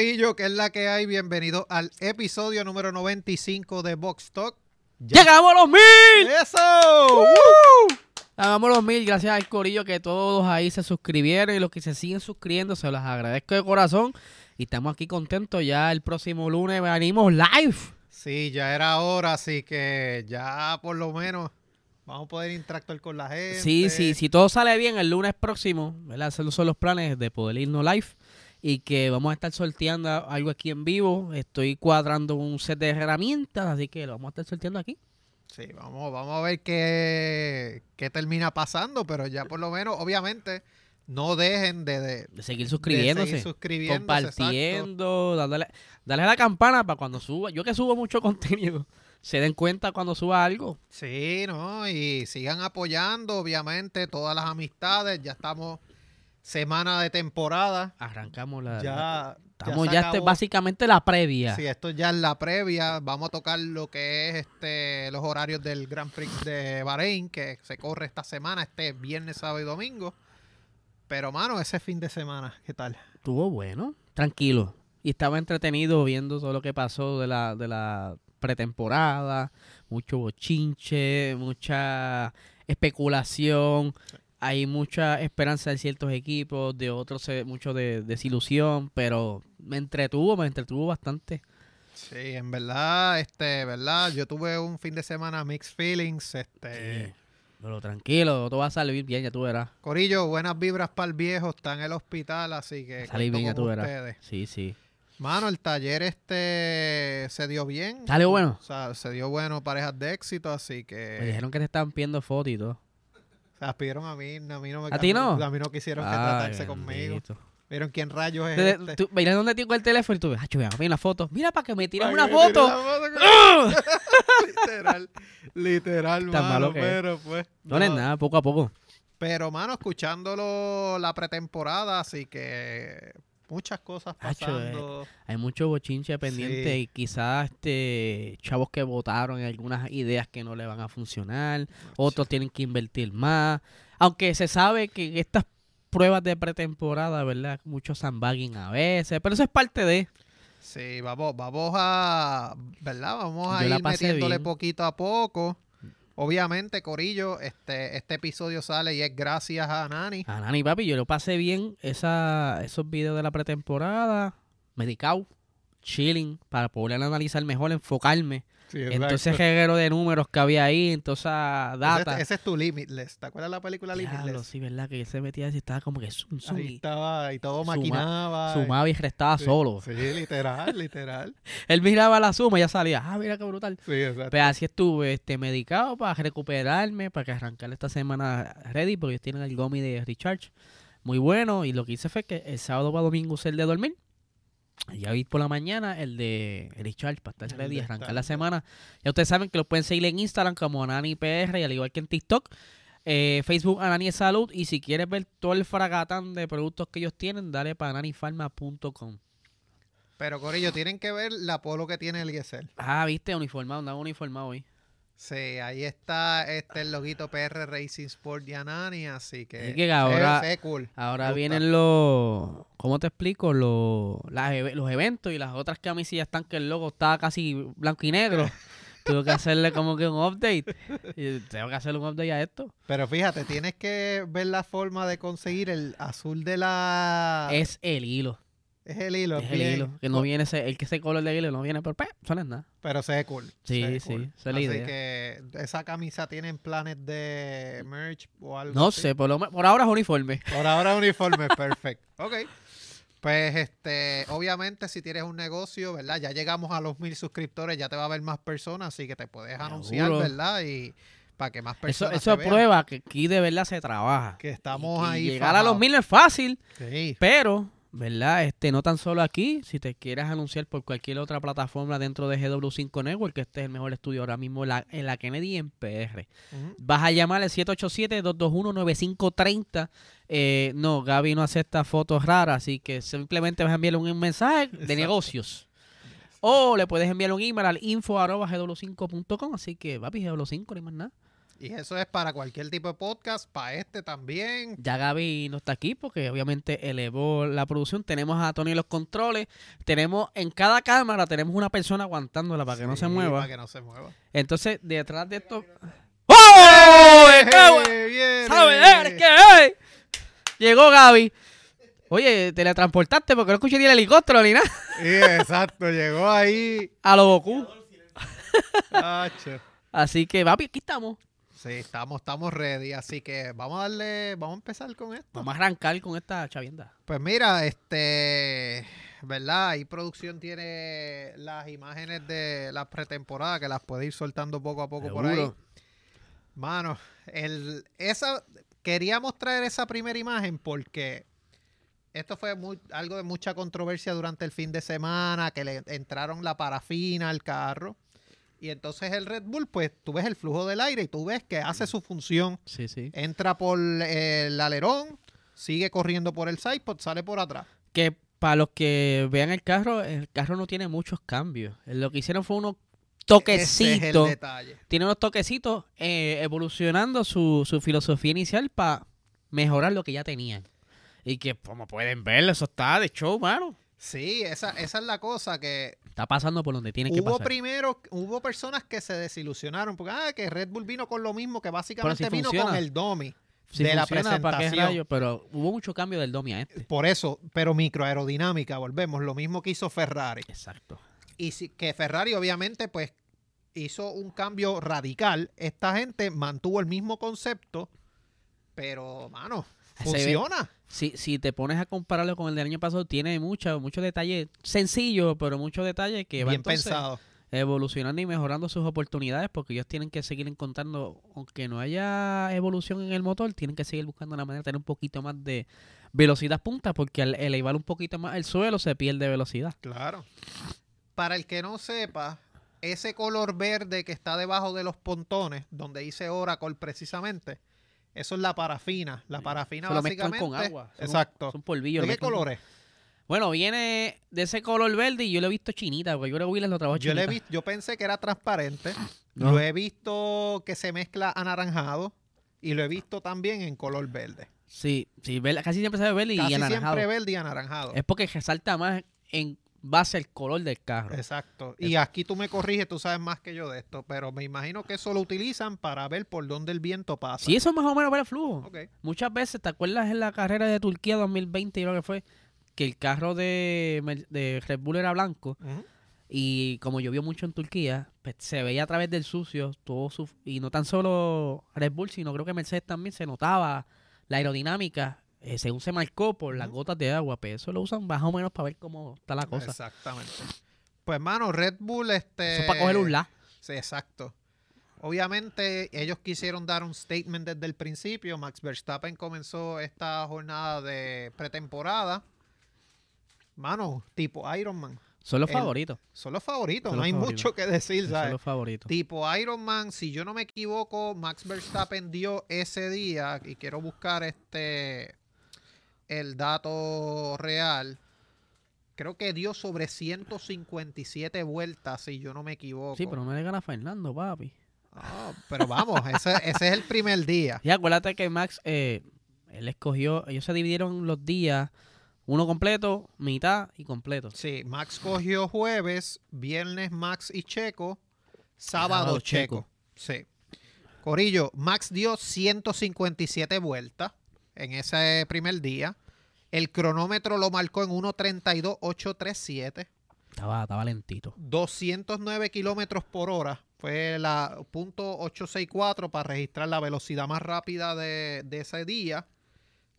Corillo, que es la que hay. Bienvenido al episodio número 95 de Box Talk. ¡Llegamos a los mil! ¡Eso! Llegamos a los mil, gracias al corillo que todos ahí se suscribieron y los que se siguen suscribiendo, se los agradezco de corazón. Y estamos aquí contentos, ya el próximo lunes venimos live. Sí, ya era hora, así que ya por lo menos vamos a poder interactuar con la gente. Sí, sí, si todo sale bien el lunes próximo, ¿verdad? Esos son los planes de poder irnos live y que vamos a estar sorteando algo aquí en vivo. Estoy cuadrando un set de herramientas, así que lo vamos a estar sorteando aquí. Sí, vamos, vamos a ver qué, qué termina pasando, pero ya por lo menos, obviamente, no dejen de, de, De seguir suscribiéndose, seguir suscribiéndose, compartiendo, dándole, darle a la campana para cuando suba. Yo que subo mucho contenido, se den cuenta cuando suba algo. Sí, ¿no? Y sigan apoyando, obviamente, todas las amistades. Ya estamos semana de temporada. Arrancamos la... Ya, Estamos ya, este, básicamente la previa. Sí, esto ya es la previa. Vamos a tocar lo que es este los horarios del Grand Prix de Bahrein, que se corre esta semana, este viernes, sábado y domingo. Pero, mano, ese fin de semana, ¿qué tal? Estuvo bueno, tranquilo. Y estaba entretenido viendo todo lo que pasó de la, de la pretemporada, mucho bochinche, mucha especulación. Hay mucha esperanza de ciertos equipos, de otros mucho de desilusión, pero me entretuvo, me entretuvo bastante. Sí, en verdad, este, verdad, yo tuve un fin de semana mixed feelings, este, Sí. Pero tranquilo, todo va a salir bien, ya tú verás. Corillo, buenas vibras para el viejo, está en el hospital, así que salir bien, ya tú verás. ustedes. Sí, sí. Mano, el taller este se dio bien. ¿Sale bueno? O sea, se dio bueno, parejas de éxito, así Me que dijeron que te estaban pidiendo fotos y todo. Las pidieron a mí, a mí no me ¿A ti no? A mí no quisieron que Ay, tratarse conmigo. ¿Vieron quién rayos es Te- este? tú- Mira dónde tengo el teléfono y tú ves, ah, chulo, mira la foto. Mira para que me tiren una que foto. literal, literal, Tan malo que es. pero pues. No, no es nada, poco a poco. Pero, mano, escuchándolo la pretemporada, así que muchas cosas Hacho, pasando. Hay mucho bochinche pendiente Sí. y quizás este chavos que votaron en algunas ideas que no le van a funcionar, otros tienen que invertir más. Aunque se sabe que estas pruebas de pretemporada, ¿verdad? Mucho sandbagging a veces, pero eso es parte de... Sí, vamos, vamos a, ¿verdad? Vamos a Yo ir metiéndole bien. poquito a poco. Obviamente, Corillo, este, este episodio sale y es gracias a Nani. A Nani, papi, yo lo pasé bien esa, esos videos de la pretemporada, medicado, chilling, para poder analizar mejor, enfocarme. Entonces, reguero de números que había ahí, entonces esa data. ese, ese es tu Limitless. ¿Te acuerdas la película Limitless? sí, ¿verdad? Que él se metía así, estaba como que zoom, zoom, Ahí estaba y todo Suma- maquinaba. sumaba y restaba Sí, solo. Sí, literal, literal. Él miraba la suma y ya salía, ah, mira qué brutal. Sí, exacto. Pues así estuve este, medicado para recuperarme, para que arrancar esta semana ready, porque ellos tienen el gomi de recharge muy bueno. Y lo que hice fue que el sábado para domingo usé el de dormir. Ya vi por la mañana el de recharge para estar ready y arrancar la semana. Ya ustedes saben que lo pueden seguir en Instagram como AnaniPR y al igual que en TikTok. Eh, Facebook Anani Salud. Y si quieres ver todo el fragatán de productos que ellos tienen, dale para ananifarma.com. Pero, Corillo, tienen que ver la polo que tiene el Giesel. Ah, viste, uniformado, andaba uniformado hoy. Sí, ahí está este el loguito PR Racing Sport de Anani, así que, Es que ahora- ve cool. Ahora vienen los, ¿cómo te explico? Los, las los eventos y las otras camisillas están que el logo está casi blanco y negro. Tuve que hacerle como que un update. Y tengo que hacerle un update a esto. Pero fíjate, tienes que ver la forma de conseguir el azul de la... Es el hilo. Es el hilo, Es el hilo. Que no viene ese, el que ese color de hilo no viene por pe, eso no es nada. Pero se ve cool. Sí, ve sí, cool. esa es la Así idea. que esa camisa tienen planes de merch o algo No así? sé, por, lo, por ahora es uniforme. Por ahora uniforme, perfecto. Ok. Pues este, obviamente si tienes un negocio, ¿verdad? Ya llegamos a los mil suscriptores, ya te va a ver más personas, así que te puedes anunciar. ¿verdad? Y para que más Eso, personas eso te vean prueba que aquí de verdad se trabaja. que estamos Y ahí. Llegar a los mil no es fácil. Sí. Pero, ¿verdad? Este, no tan solo aquí, si te quieres anunciar por cualquier otra plataforma dentro de GW5 Network, que este es el mejor estudio ahora mismo la, en la Kennedy en PR. Ujú. Vas a llamar al 787-221-9530. Eh, no, Gaby no acepta fotos raras, así que simplemente vas a enviarle un mensaje de Exacto. negocios. O le puedes enviar un email al info arroba gw5.com, así que papi, GW5, ni más nada. Y eso es para cualquier tipo de podcast, para este también. Ya Gaby no está aquí porque obviamente elevó la producción. Tenemos a Tony en los controles. Tenemos en cada cámara tenemos una persona aguantándola para que no se mueva. Para que no se mueva. Entonces, detrás de esto. ¡Oh! ¡Eh, ¡Me cago en- viene! ¿Sabes? ¿Eres qué es? Llegó Gaby. Oye, teletransportaste porque no escuché ni el helicóptero ni nada. Sí, exacto, llegó ahí. A lo Goku. Así que, papi, aquí estamos. Sí, estamos, estamos ready, así que vamos a darle, vamos a empezar con esto. Vamos a arrancar con esta chavienda. Pues mira, este, ¿verdad? Ahí producción tiene las imágenes de la pretemporada que las puede ir soltando poco a poco por ahí. Mano, el, esa, queríamos traer esa primera imagen porque esto fue muy- algo de mucha controversia durante el fin de semana, que le entraron la parafina al carro. Y entonces el Red Bull, pues tú ves el flujo del aire y tú ves que hace su función. Sí, sí. Entra por el alerón, sigue corriendo por el sidepod, sale por atrás. Que para los que vean el carro, el carro no tiene muchos cambios. Lo que hicieron fue unos es toquecitos. tiene unos toquecitos eh, evolucionando su, su filosofía inicial para mejorar lo que ya tenían. Y que, como pueden ver, eso está de show, mano. Sí, esa, esa es la cosa que Está pasando por donde tiene que hubo pasar. primero, hubo personas que se desilusionaron porque ah, que Red Bull vino con lo mismo que básicamente si vino funciona. con el Domi Si de la funciona, ¿para qué presentación. Pero hubo mucho cambio del Domi a este. Por eso, pero microaerodinámica, volvemos, lo mismo que hizo Ferrari. Exacto. Y si- que Ferrari obviamente pues hizo un cambio radical. Esta gente mantuvo el mismo concepto, pero mano, funciona. Si, si te pones a compararlo con el del año pasado, tiene muchos muchos detalles sencillos, pero muchos detalles que va Bien entonces pensado. evolucionando y mejorando sus oportunidades porque ellos tienen que seguir encontrando, aunque no haya evolución en el motor, tienen que seguir buscando una manera de tener un poquito más de velocidad punta porque al elevar un poquito más el suelo se pierde velocidad. Claro. Para el que no sepa, ese color verde que está debajo de los pontones, donde dice Oracle precisamente, eso es la parafina. La parafina lo mezclan básicamente. con agua. Son- Exacto. Son polvillos. ¿De lo qué mezclan con- color es? Bueno, viene de ese color verde y yo lo he visto chinita, porque yo creo que Willis lo trabajo Yo, le he visto, yo pensé que era transparente. No. Lo he visto que se mezcla anaranjado. Y lo he visto también en color verde. Sí, sí, casi siempre se ve verde y Casi anaranjado. siempre verde y anaranjado. Es porque resalta más en base al color del carro. Exacto. Y aquí tú me corriges, tú sabes más que yo de esto, pero me imagino que eso lo utilizan para ver por dónde el viento pasa. Sí, eso es más o menos para el flujo. Ok. Muchas veces, ¿te acuerdas en la carrera de Turquía 2020, creo que fue? Que el carro de, de Red Bull era blanco y como llovió mucho en Turquía, pues, se veía a través del sucio todo su, y no tan solo Red Bull, sino creo que Mercedes también se notaba la aerodinámica eh, según se marcó por las gotas de agua, pues eso lo usan más o menos para ver cómo está la cosa. Exactamente. Pues, mano, Red Bull, este. Eso es para coger un la. Sí, exacto. Obviamente, ellos quisieron dar un statement desde el principio. Max Verstappen comenzó esta jornada de pretemporada. Mano, tipo Iron Man. Son los El- favoritos. Son los favoritos, Son no los hay favoritos. mucho que decir, Son ¿sabes? los favoritos. Tipo Iron Man, si yo no me equivoco, Max Verstappen dio ese día, y quiero buscar este el dato real. Creo que dio sobre 157 vueltas, si yo no me equivoco. Sí, pero no le gana a Fernando, papi. Ah, pero vamos, ese, ese es el primer día. Y acuérdate que Max, eh, él escogió, ellos se dividieron los días, uno completo, mitad y completo. Sí, Max cogió jueves, viernes Max y Checo, sábado, Sábado Checo. Sí. Corillo, Max dio 157 vueltas en ese primer día. El cronómetro lo marcó en 1.32.837. Estaba, estaba lentito. 209 kilómetros por hora. Fue la punto .864 para registrar la velocidad más rápida de, de ese día.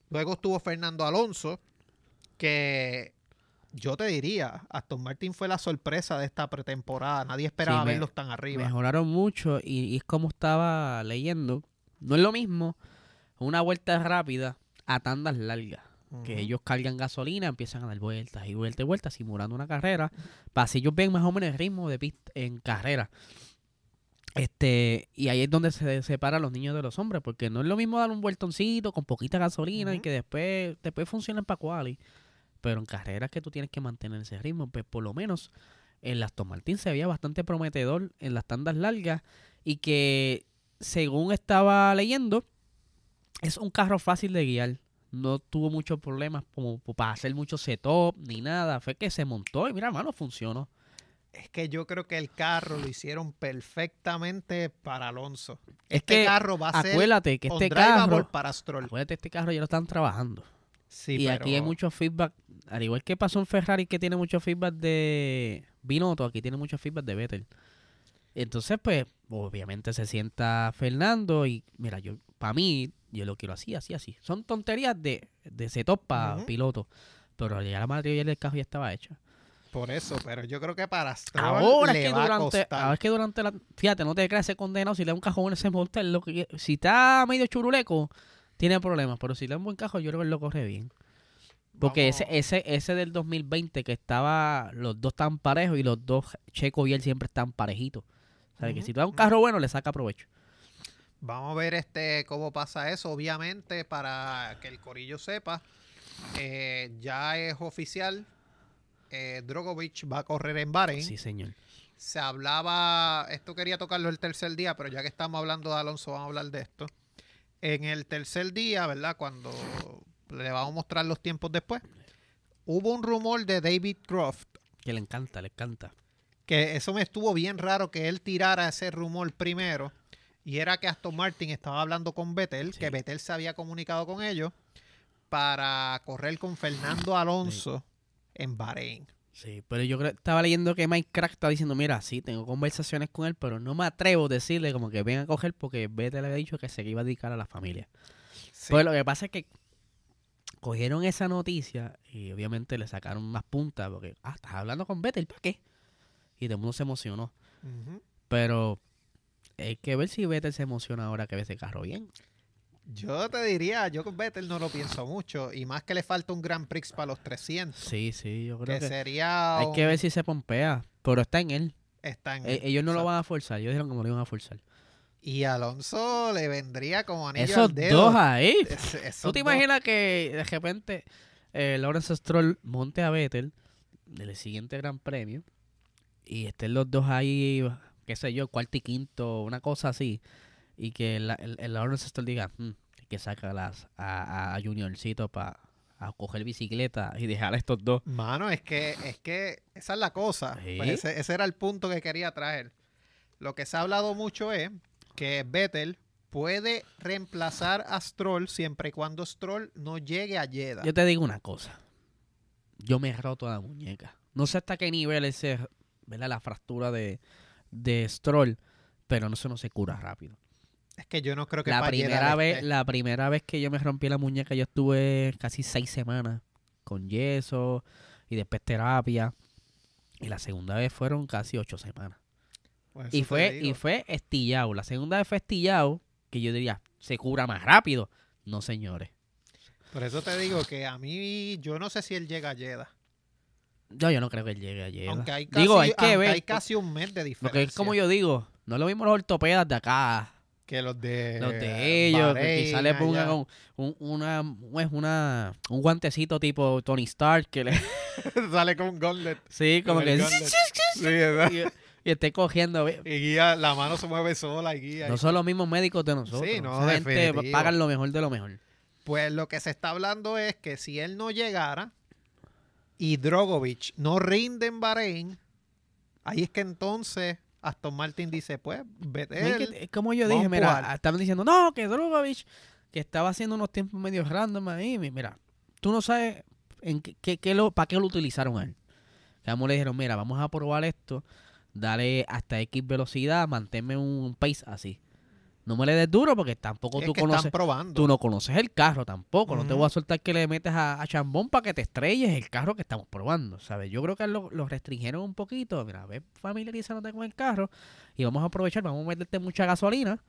Luego estuvo Fernando Alonso, que yo te diría, Aston Martin fue la sorpresa de esta pretemporada. Nadie esperaba Sí, me- verlos tan arriba. Mejoraron mucho y, y es como estaba leyendo. No es lo mismo una vuelta rápida a tandas largas. Que ellos cargan gasolina, empiezan a dar vueltas y vueltas y vueltas, simulando una carrera. Para si ellos ven más o menos el ritmo de pista en carrera. Este, y ahí es donde se separan los niños de los hombres, porque no es lo mismo dar un vueltoncito con poquita gasolina y que después, después funcionen para quali. Pero en carreras que tú tienes que mantener ese ritmo, pues por lo menos en las Aston Martin se veía bastante prometedor en las tandas largas y que según estaba leyendo, es un carro fácil de guiar. No tuvo muchos problemas como para hacer mucho setup ni nada. Fue que se montó y mira, hermano, funcionó. Es que yo creo que el carro lo hicieron perfectamente para Alonso. Es este que carro va a ser Acuérdate que este carro, para Stroll. acuérdate, este carro ya lo están trabajando. Sí, y aquí hay mucho feedback, al igual que pasó en Ferrari que tiene mucho feedback de Binotto, aquí tiene mucho feedback de Vettel. Entonces, pues, obviamente se sienta Fernando y mira, yo para mí, yo lo quiero así, así, así. Son tonterías de, de setup para piloto, pero ya la mayoría del carro ya estaba hecha. Por eso, pero yo creo que para Stroll Ahora le es que va a durante, costar. ahora es que durante la, fíjate, no te creas ese condenado, si le da un cajón en ese motor, lo que, si está medio churuleco, tiene problemas, pero si le da un buen cajón, yo creo que lo corre bien. Porque Vamos- ese, ese, ese del 2020 que estaba, los dos tan parejos y los dos, Checo y él siempre están parejitos. O sea, que si te da un carro bueno, le saca provecho. Vamos a ver este cómo pasa eso. Obviamente, para que el corillo sepa, eh, ya es oficial. Eh, Drogovic va a correr en Bahrein. Sí, señor. Se hablaba, esto quería tocarlo el tercer día, pero ya que estamos hablando de Alonso, vamos a hablar de esto. En el tercer día, ¿verdad? Cuando le vamos a mostrar los tiempos después, hubo un rumor de David Croft, Que le encanta, le encanta. que eso me estuvo bien raro que él tirara ese rumor primero, y era que Aston Martin estaba hablando con Vettel, Sí. que Vettel se había comunicado con ellos para correr con Fernando Alonso en Bahrein. Sí, pero yo creo, estaba leyendo que Mike Crack está diciendo, mira, sí, tengo conversaciones con él, pero no me atrevo a decirle como que venga a coger porque Vete le había dicho que se iba a dedicar a la familia. Sí. Pues lo que pasa es que cogieron esa noticia y obviamente le sacaron más puntas porque, ah, estás hablando con Vettel, ¿para qué? Y todo el mundo se emocionó. Pero hay que ver si Vettel se emociona ahora que ve ese carro bien. Yo te diría, yo con Vettel no lo pienso mucho. Y más que le falta un Grand Prix para los 300. Sí, sí, yo creo Que que, sería. hay que ver si se pompea. Pero está en él. está en E- él. ellos no lo van a forzar. Ellos dijeron que no lo iban a forzar. Y Alonso le vendría como anillo Esos al dedo. dos ahí. Es- esos ¿Tú te dos. imaginas que de repente eh, Lawrence Stroll monte a Vettel del siguiente Gran Premio y estén los dos ahí, qué sé yo, cuarto y quinto, una cosa así, y que el, el, el Lawrence diga "Hmm, hay que sacarlas a, a Juniorcito para a coger bicicleta y dejar a estos dos? Mano, es que, es que esa es la cosa. Sí. Pues ese, ese era el punto que quería traer. Lo que se ha hablado mucho es que Vettel puede reemplazar a Stroll siempre y cuando Stroll no llegue a Jeddah. Yo te digo una cosa, yo me he roto la muñeca. No sé hasta qué nivel es ¿verdad? la fractura de, de Stroll, pero no, eso no se cura rápido. Es que yo no creo que la primera vez la primera vez que yo me rompí la muñeca yo estuve casi seis semanas con yeso y después terapia y la segunda vez fueron casi ocho semanas. Pues y fue y fue estillado. La segunda vez fue estillado que yo diría se cura más rápido. No señores. Por eso te digo que a mí, yo no sé si él llega a Jeddah. Yo, yo no creo que él llegue a Jeddah. Aunque hay casi, digo hay que ver hay casi un mes de diferencia. porque es como yo digo no es lo mismo los ortopedas de acá que los de los de ellos, que Bahrein, quizá le pongan un, un- una, es una, un guantecito tipo Tony Stark que le, sale con un gauntlet. sí, como que. Sí, ¿verdad? y, esté cogiendo. Y guía, la mano se mueve sola y guía. No son los mismos médicos de nosotros. Sí, no, Esa gente definitivo. pagan lo mejor de lo mejor. Pues lo que se está hablando es que si él no llegara y Drogovic no rinde en Bahrein, ahí es que entonces Aston Martin dice, pues, vete. Como yo dije, mira, estaban diciendo, no, que Drogovic, que estaba haciendo unos tiempos medio random ahí. mi- Mira, tú no sabes en qué, qué- qué lo, para qué lo utilizaron a él. A le dijeron, mira, vamos a probar esto, dale hasta X velocidad, manténme un pace así. No me le des duro porque tampoco es tú conoces están probando. tú no conoces el carro tampoco. No te voy a soltar que le metes a, a chambón para que te estrelles el carro que estamos probando, ¿sabes? Yo creo que lo, lo restringieron un poquito. Mira, ve familiarizándote con el carro y vamos a aprovechar, vamos a meterte mucha gasolina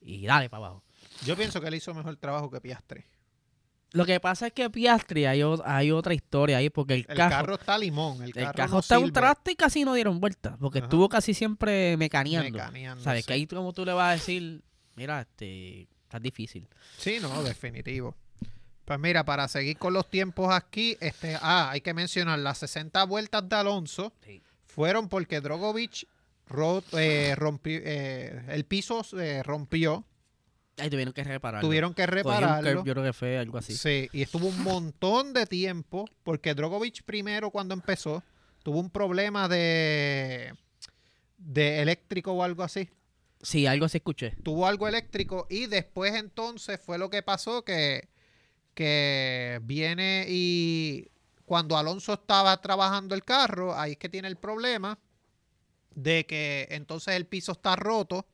y dale para abajo. Yo pienso que él hizo mejor trabajo que Piastri. Lo que pasa es que Piastri hay, o- hay otra historia ahí porque el, El carro, carro, está limón. El el carro, no está un traste y casi no dieron vuelta porque Ajá. estuvo casi siempre mecaneando. mecaneando, ¿Sabes? sí. Que ahí como tú le vas a decir, mira, este, está difícil. Sí, no, definitivo. Pues mira, para seguir con los tiempos aquí, este, ah, hay que mencionar las 60 vueltas de Alonso Sí. fueron porque Drogovic eh, rompi- eh, el piso se rompió, tuvieron que repararlo. tuvieron que repararlo. yo creo que fue algo así. Sí, y estuvo un montón de tiempo, porque Drogovic primero cuando empezó tuvo un problema de, de eléctrico o algo así. Sí, algo así escuché. Tuvo algo eléctrico y después entonces fue lo que pasó que, que viene y cuando Alonso estaba trabajando el carro, ahí es que tiene el problema de que entonces el piso está roto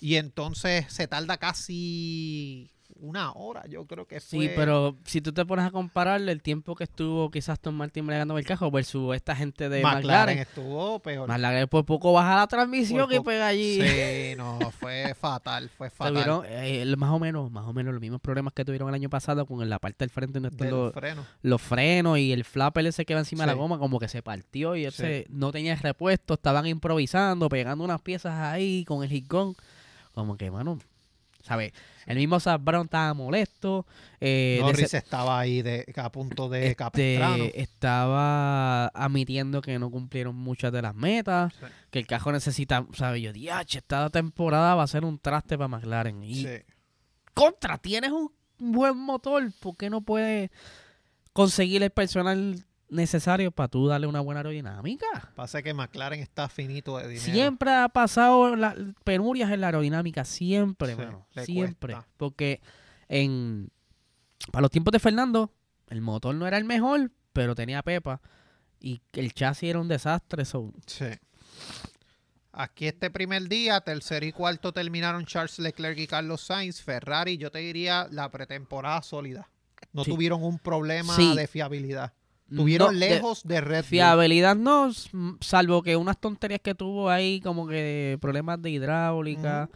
y entonces se tarda casi una hora, yo creo que Sí, fue. pero si tú te pones a compararle el tiempo que estuvo quizás Tom Martin bregando el cajo versus esta gente de McLaren, McLaren. estuvo peor. McLaren por poco baja la transmisión y pega allí. Sí, no, fue fatal, fue fatal. Tuvieron eh, más o menos, más o menos los mismos problemas que tuvieron el año pasado con la parte del frente donde están los, freno. los frenos y el flapper ese que va encima de la Sí. goma como que se partió y ese Sí. no tenía repuesto, estaban improvisando, pegando unas piezas ahí con el hit gun. Como que, mano, ¿sabes? El mismo Zach Brown estaba molesto. Eh, Norris ese- estaba ahí de, a punto de este, Capistrano. estaba admitiendo que no cumplieron muchas de las metas, Sí. que el cajo necesita, ¿sabes? Yo, diache, esta temporada va a ser un traste para McLaren. Y Sí. contra, tienes un buen motor, ¿por qué no puedes conseguir el personal necesario para tú darle una buena aerodinámica? Pasa que McLaren está finito de dinero. Siempre ha pasado la- penurias en la aerodinámica, siempre, Sí, siempre. cuesta. Porque en para los tiempos de Fernando, el motor no era el mejor, pero tenía pepa y el chasis era un desastre. so- Sí. Aquí este primer día, tercero y cuarto terminaron Charles Leclerc y Carlos Sainz. Ferrari, yo te diría la pretemporada sólida. No Sí. tuvieron un problema Sí. de fiabilidad. Tuvieron no, de- lejos de, Red Bull. Fiabilidad no, salvo que unas tonterías que tuvo ahí, como que problemas de hidráulica,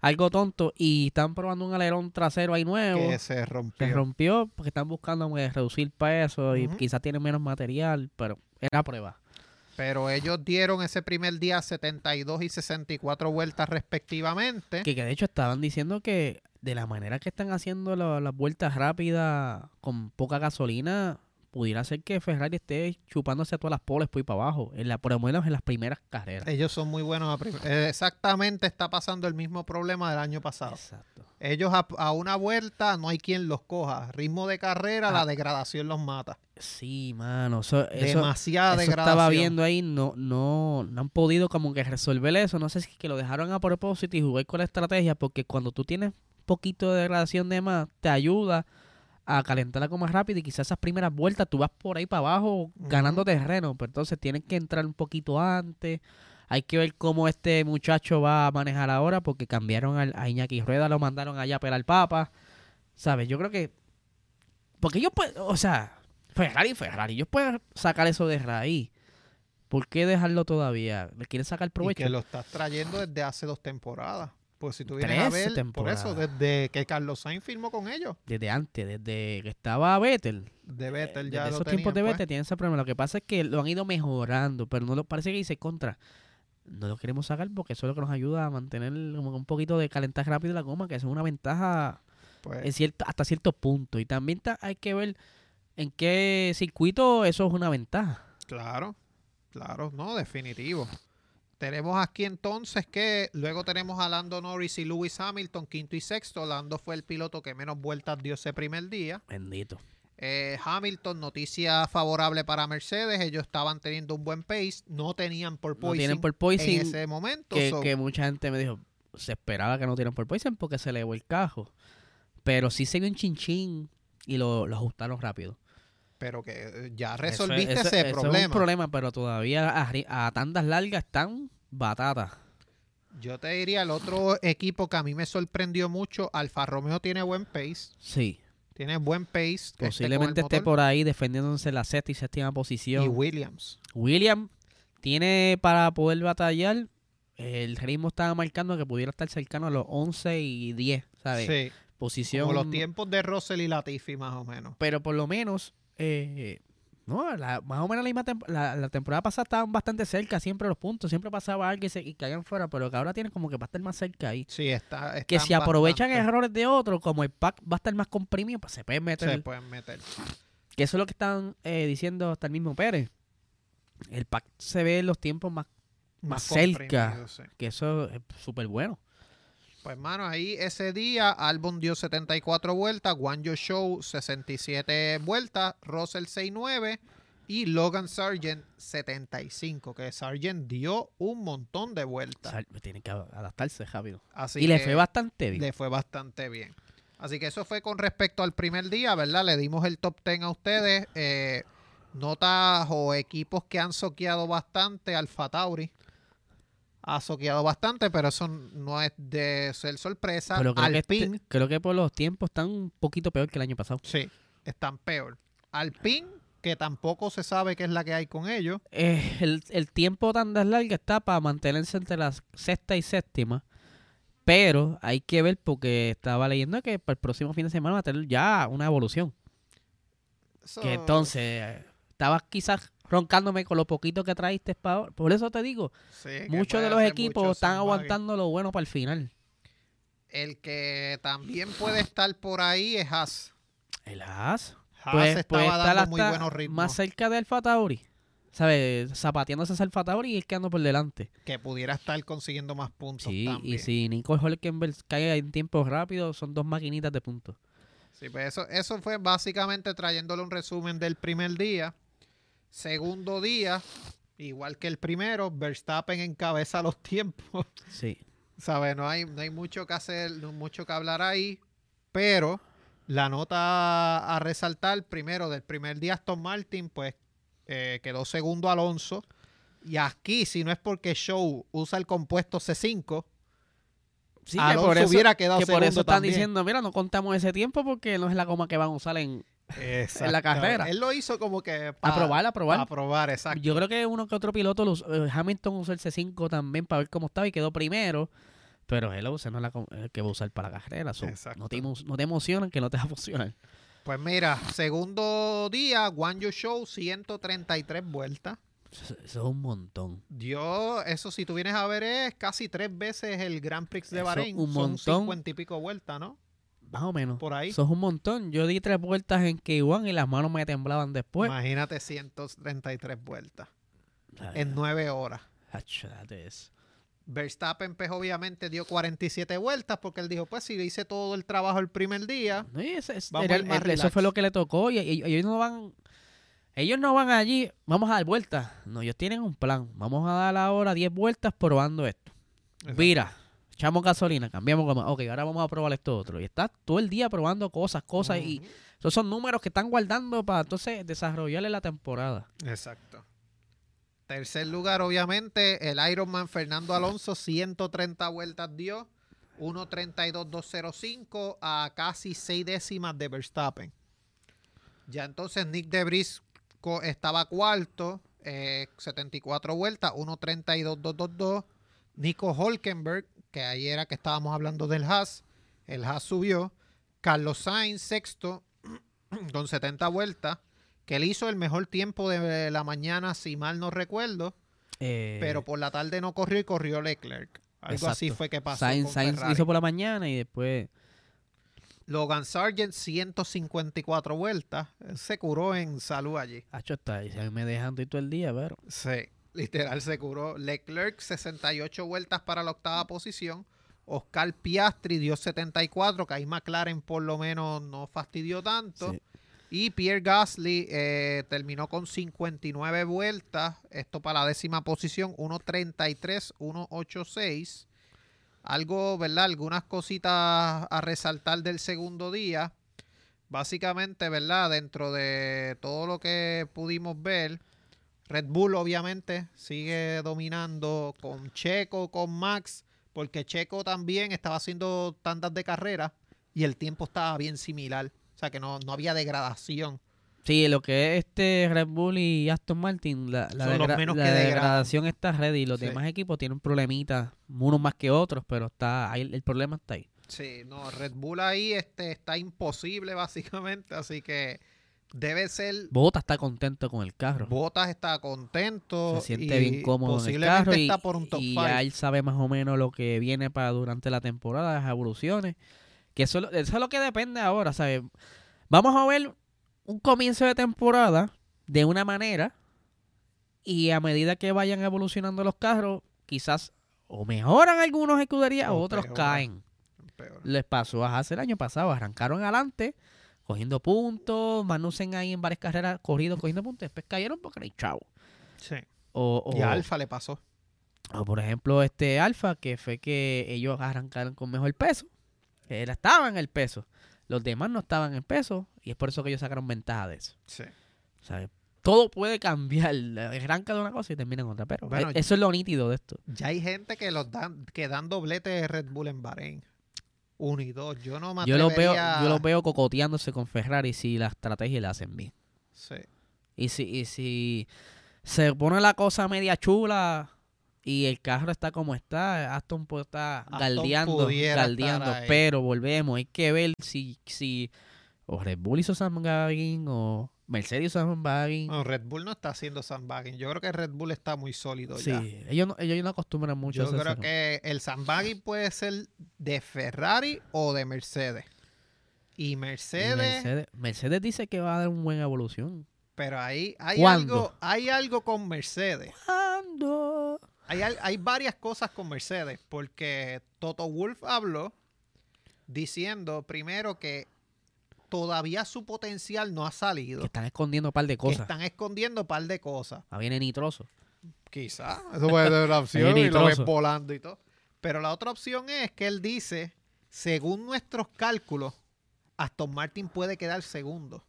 algo tonto, y están probando un alerón trasero ahí nuevo. que se rompió. Se rompió porque están buscando reducir peso y quizás tienen menos material, pero era prueba. Pero ellos dieron ese primer día 72 y 64 vueltas respectivamente. Que, que de hecho estaban diciendo que de la manera que están haciendo la- las vueltas rápidas con poca gasolina, pudiera ser que Ferrari esté chupándose todas las poles por ahí para abajo, en la, por lo menos en las primeras carreras. Ellos son muy buenos. a eh, Exactamente está pasando el mismo problema del año pasado. Exacto. Ellos a, a una vuelta no hay quien los coja. Ritmo de carrera, Ah. la degradación los mata. Sí, mano, eso, eso, Demasiada eso degradación. estaba viendo ahí, no, no, no han podido como que resolver eso, no sé si es que lo dejaron a propósito y jugar con la estrategia, porque cuando tú tienes poquito de degradación de más, te ayuda a calentarla como más rápido y quizás esas primeras vueltas tú vas por ahí para abajo ganando terreno, pero entonces tienes que entrar un poquito antes. Hay que ver cómo este muchacho va a manejar ahora porque cambiaron al, a Iñaki Rueda, lo mandaron allá a pelar papa. ¿Sabes? Yo creo que... Porque ellos pueden... O sea, Ferrari, Ferrari, ellos pueden sacar eso de raíz. ¿Por qué dejarlo todavía? ¿Le quieren sacar Y provecho? que lo estás trayendo desde hace dos temporadas. Pues si tú vienes a ver, por eso, temporadas. desde que Carlos Sainz firmó con ellos, Desde antes, desde que estaba Vettel. de Vettel Eh, ya desde lo esos tenían, tiempos de pues. Vettel tienen ese problema. Lo que pasa es que lo han ido mejorando, pero no lo parece que dice contra. No lo queremos sacar porque eso es lo que nos ayuda a mantener como un poquito de calentar rápido la goma, que eso es una ventaja Pues, en cierto, hasta cierto punto. Y también ta- hay que ver en qué circuito eso es una ventaja. Claro, claro, no, definitivo. Tenemos aquí entonces que luego tenemos a Lando Norris y Lewis Hamilton, quinto y sexto. Lando fue el piloto que menos vueltas dio ese primer día. Bendito. Eh, Hamilton, noticia favorable para Mercedes. Ellos estaban teniendo un buen pace, no tenían por No tienen por en poison ese momento. que, so- que mucha gente me dijo, se esperaba que no tiraran por poison porque se elevó el cajo. Pero sí se vio un chinchín y lo, lo ajustaron rápido. pero que eh, ya Eso es- resolviste eso- ese eso Es problema. un problema, pero todavía a, a tandas largas están batatas. Yo te diría, el otro equipo que a mí me sorprendió mucho, Alfa Romeo tiene buen pace. Sí. Tiene buen pace. este, Posiblemente esté por ahí defendiéndose la sexta y séptima Y posición. Williams. William tiene para poder batallar. El ritmo estaba marcando que pudiera estar cercano a los 11 y 10, ¿sabes? Sí. Posición. Como los tiempos de Russell y Latifi, más o menos. Pero por lo menos, eh, no, la- más o menos la, misma tem- la, la temporada pasada estaban bastante cerca siempre los puntos. Siempre pasaba algo y, se, y caían fuera, pero que ahora tienen como que va a estar más cerca ahí. Sí, está. Que si aprovechan bastante- errores de otros, como el pack va a estar más comprimido, pues se pueden meter. Se pueden meter. Que eso es lo que están eh, diciendo hasta el mismo Pérez. El pack se ve en los tiempos más, más cerca. sí. Que eso es súper bueno. Pues, mano, ahí ese día Albon dio 74 vueltas, Guanyo Show 67 vueltas, Russell 69 y Logan Sargent 75, que Sargent dio un montón de vueltas. Sal- Tiene que adaptarse rápido. Así y le fue bastante bien. le fue bastante bien. Así que eso fue con respecto al primer día, ¿verdad? Le dimos el top 10 a ustedes. Eh, notas o equipos que han soqueado bastante, Alfa Tauri ha soqueado bastante, pero eso no es de ser sorpresa. Pero creo que, este- creo que por los tiempos están un poquito peor que el año pasado. sí, están peor. Alpine, que tampoco se sabe qué es la que hay con ellos. Eh, el, el tiempo tan de largo está para mantenerse entre la sexta y séptima. Pero hay que ver porque estaba leyendo que para el próximo fin de semana va a tener ya una evolución. Que entonces estabas quizás roncándome con lo poquito que traíste para ahora. Por eso te digo, sí, muchos de los equipos están aguantando lo bueno para el final. El que también puede estar por ahí es Haas. El Haas Haas pues, estaba puede estar dando muy buenos ritmos. más cerca de Alfa Tauri. ¿Sabes? Zapateándose ese Alfa Tauri y él quedando por delante. que pudiera estar consiguiendo más puntos Sí, también. y si Nico Hulkenberg cae en tiempo rápido, son dos maquinitas de puntos. Sí, pues eso, eso fue básicamente trayéndole un resumen del primer día. Segundo día, igual que el primero, Verstappen encabeza los tiempos. Sí. ¿Sabes? No hay, no hay mucho que hacer, no hay mucho que hablar ahí. Pero la nota a resaltar, primero, del primer día Aston Martin, pues eh, quedó segundo Alonso. Y aquí, si no es porque Show usa el compuesto C5, Sí, Alonso hubiera quedado que por eso están también. diciendo, mira, no contamos ese tiempo porque no es la goma que van a usar en Exacto. la carrera. Él lo hizo como que para probar, a probar. A probar, exacto. Yo creo que uno que otro piloto, lo usó- eh, Hamilton usó el C5 también para ver cómo estaba y quedó primero. Pero él no es la el que va a usar para la carrera. so, Exacto. no, te, no te emocionan que no te va a funcionar. Pues mira, segundo día, Guanyu Show, 133 vueltas. Eso, es un montón. Dio, eso si tú vienes a ver, es casi tres veces el Grand Prix de Eso, Bahrein. un Son montón. 50 y pico vueltas, ¿no? Más o menos. Por ahí. Eso es un montón. Yo di tres vueltas en K1 y las manos me temblaban después. Imagínate 133 vueltas Ay, en nueve horas. is- Verstappen, pues obviamente dio 47 vueltas porque él dijo, pues si le hice todo el trabajo el primer día, ese- Vamos era a más eso fue lo que le tocó y, ellos no van ellos no van allí vamos a dar vueltas no ellos tienen un plan vamos a dar ahora 10 vueltas probando esto mira echamos gasolina cambiamos goma ok ahora vamos a probar esto otro y está todo el día probando cosas cosas y esos son números que están guardando para entonces desarrollarle la temporada Exacto. Tercer lugar, obviamente, el Ironman Fernando Alonso, 130 vueltas dio, 1.32.205 a casi 6 décimas de Verstappen. Ya entonces Nick Debris estaba cuarto, eh, 74 vueltas, 1.32.222. Nico Holkenberg, que ahí era que estábamos hablando del Haas, el Haas subió. Carlos Sainz, sexto, con 70 vueltas, que él hizo el mejor tiempo de la mañana, si mal no recuerdo, Eh, pero por la tarde no corrió y corrió Leclerc. Algo así fue que pasó. Sainz, con Sainz Ferrari. hizo por la mañana y después Logan Sargent, 154 vueltas. Él Se curó en salud allí. Hacho está ahí, se me dejan todo el día pero Sí, literal se curó. Leclerc, 68 vueltas para la octava posición. Oscar Piastri dio 74, que ahí McLaren por lo menos no fastidió tanto. Sí. Y Pierre Gasly eh, terminó con 59 vueltas. Esto para la décima posición, 1.33, 1.86. Algo, ¿verdad? Algunas cositas a resaltar del segundo día. Básicamente, ¿verdad? Dentro de todo lo que pudimos ver, Red Bull obviamente sigue dominando con Checo, con Max, porque Checo también estaba haciendo tandas de carrera y el tiempo estaba bien similar. O sea que no, no había degradación. Sí, lo que es este Red Bull y Aston Martin, la, la, degra- menos la degradación está ready. Los Sí. demás equipos tienen problemitas, unos más que otros, pero está ahí, el problema está ahí. Sí, no, Red Bull ahí este, está imposible básicamente, así que debe ser... Bota está contento con el carro. Botas está contento. Se siente y bien cómodo en el carro y, está por un top y 5. ya él sabe más o menos lo que viene para durante la temporada, las evoluciones. Que eso, es lo- eso es lo que depende ahora, ¿sabes? Vamos a ver un comienzo de temporada de una manera y a medida que vayan evolucionando los carros, quizás o mejoran algunos escuderías o O otros caen. Peor. Les pasó a hace el año pasado, arrancaron adelante, cogiendo puntos, Magnussen ahí en varias carreras corridos cogiendo puntos, después cayeron porque no hay chavo. Sí. O, o- Y a Alfa le pasó. o, por ejemplo, este Alfa, que fue que ellos arrancaron con mejor peso. Era, estaban en el peso. Los demás no estaban en peso. Y es por eso que ellos sacaron ventaja de eso. Sí. O sea, todo puede cambiar. Arranca de una cosa y termina en otra. Pero Bueno, e- eso es lo nítido de esto. Ya hay gente que los dan, que dan doblete de Red Bull en Bahrein. Uno y dos. Yo no me Yo los veo, yo los veo cocoteándose con Ferrari si la estrategia la hacen bien. Sí. Y si, y si se pone la cosa media chula y el carro está como está, Aston puede estar Aston galdeando, galdeando, pero volvemos, hay que ver si, si o Red Bull hizo sandbagging o Mercedes hizo sandbagging. No, Red Bull no está haciendo sandbagging. Yo creo que Red Bull está muy sólido sí, ya. ellos no, ellos no acostumbran mucho a Yo hacer creo eso. que el sandbagging puede ser de Ferrari o de Mercedes. Y Mercedes, Mercedes, Mercedes dice que va a dar una buena evolución. pero ahí hay ¿Cuándo? algo, hay algo con Mercedes. ¿Cuándo? Hay, hay varias cosas con Mercedes, porque Toto Wolf habló diciendo primero que todavía su potencial no ha salido. Que están escondiendo un par de que cosas. están escondiendo un par de cosas. Ah, viene nitroso. Quizá, eso puede ser una opción y lo ves nitroso. volando y todo. Pero la otra opción es que él dice, según nuestros cálculos, Aston Martin puede quedar segundo.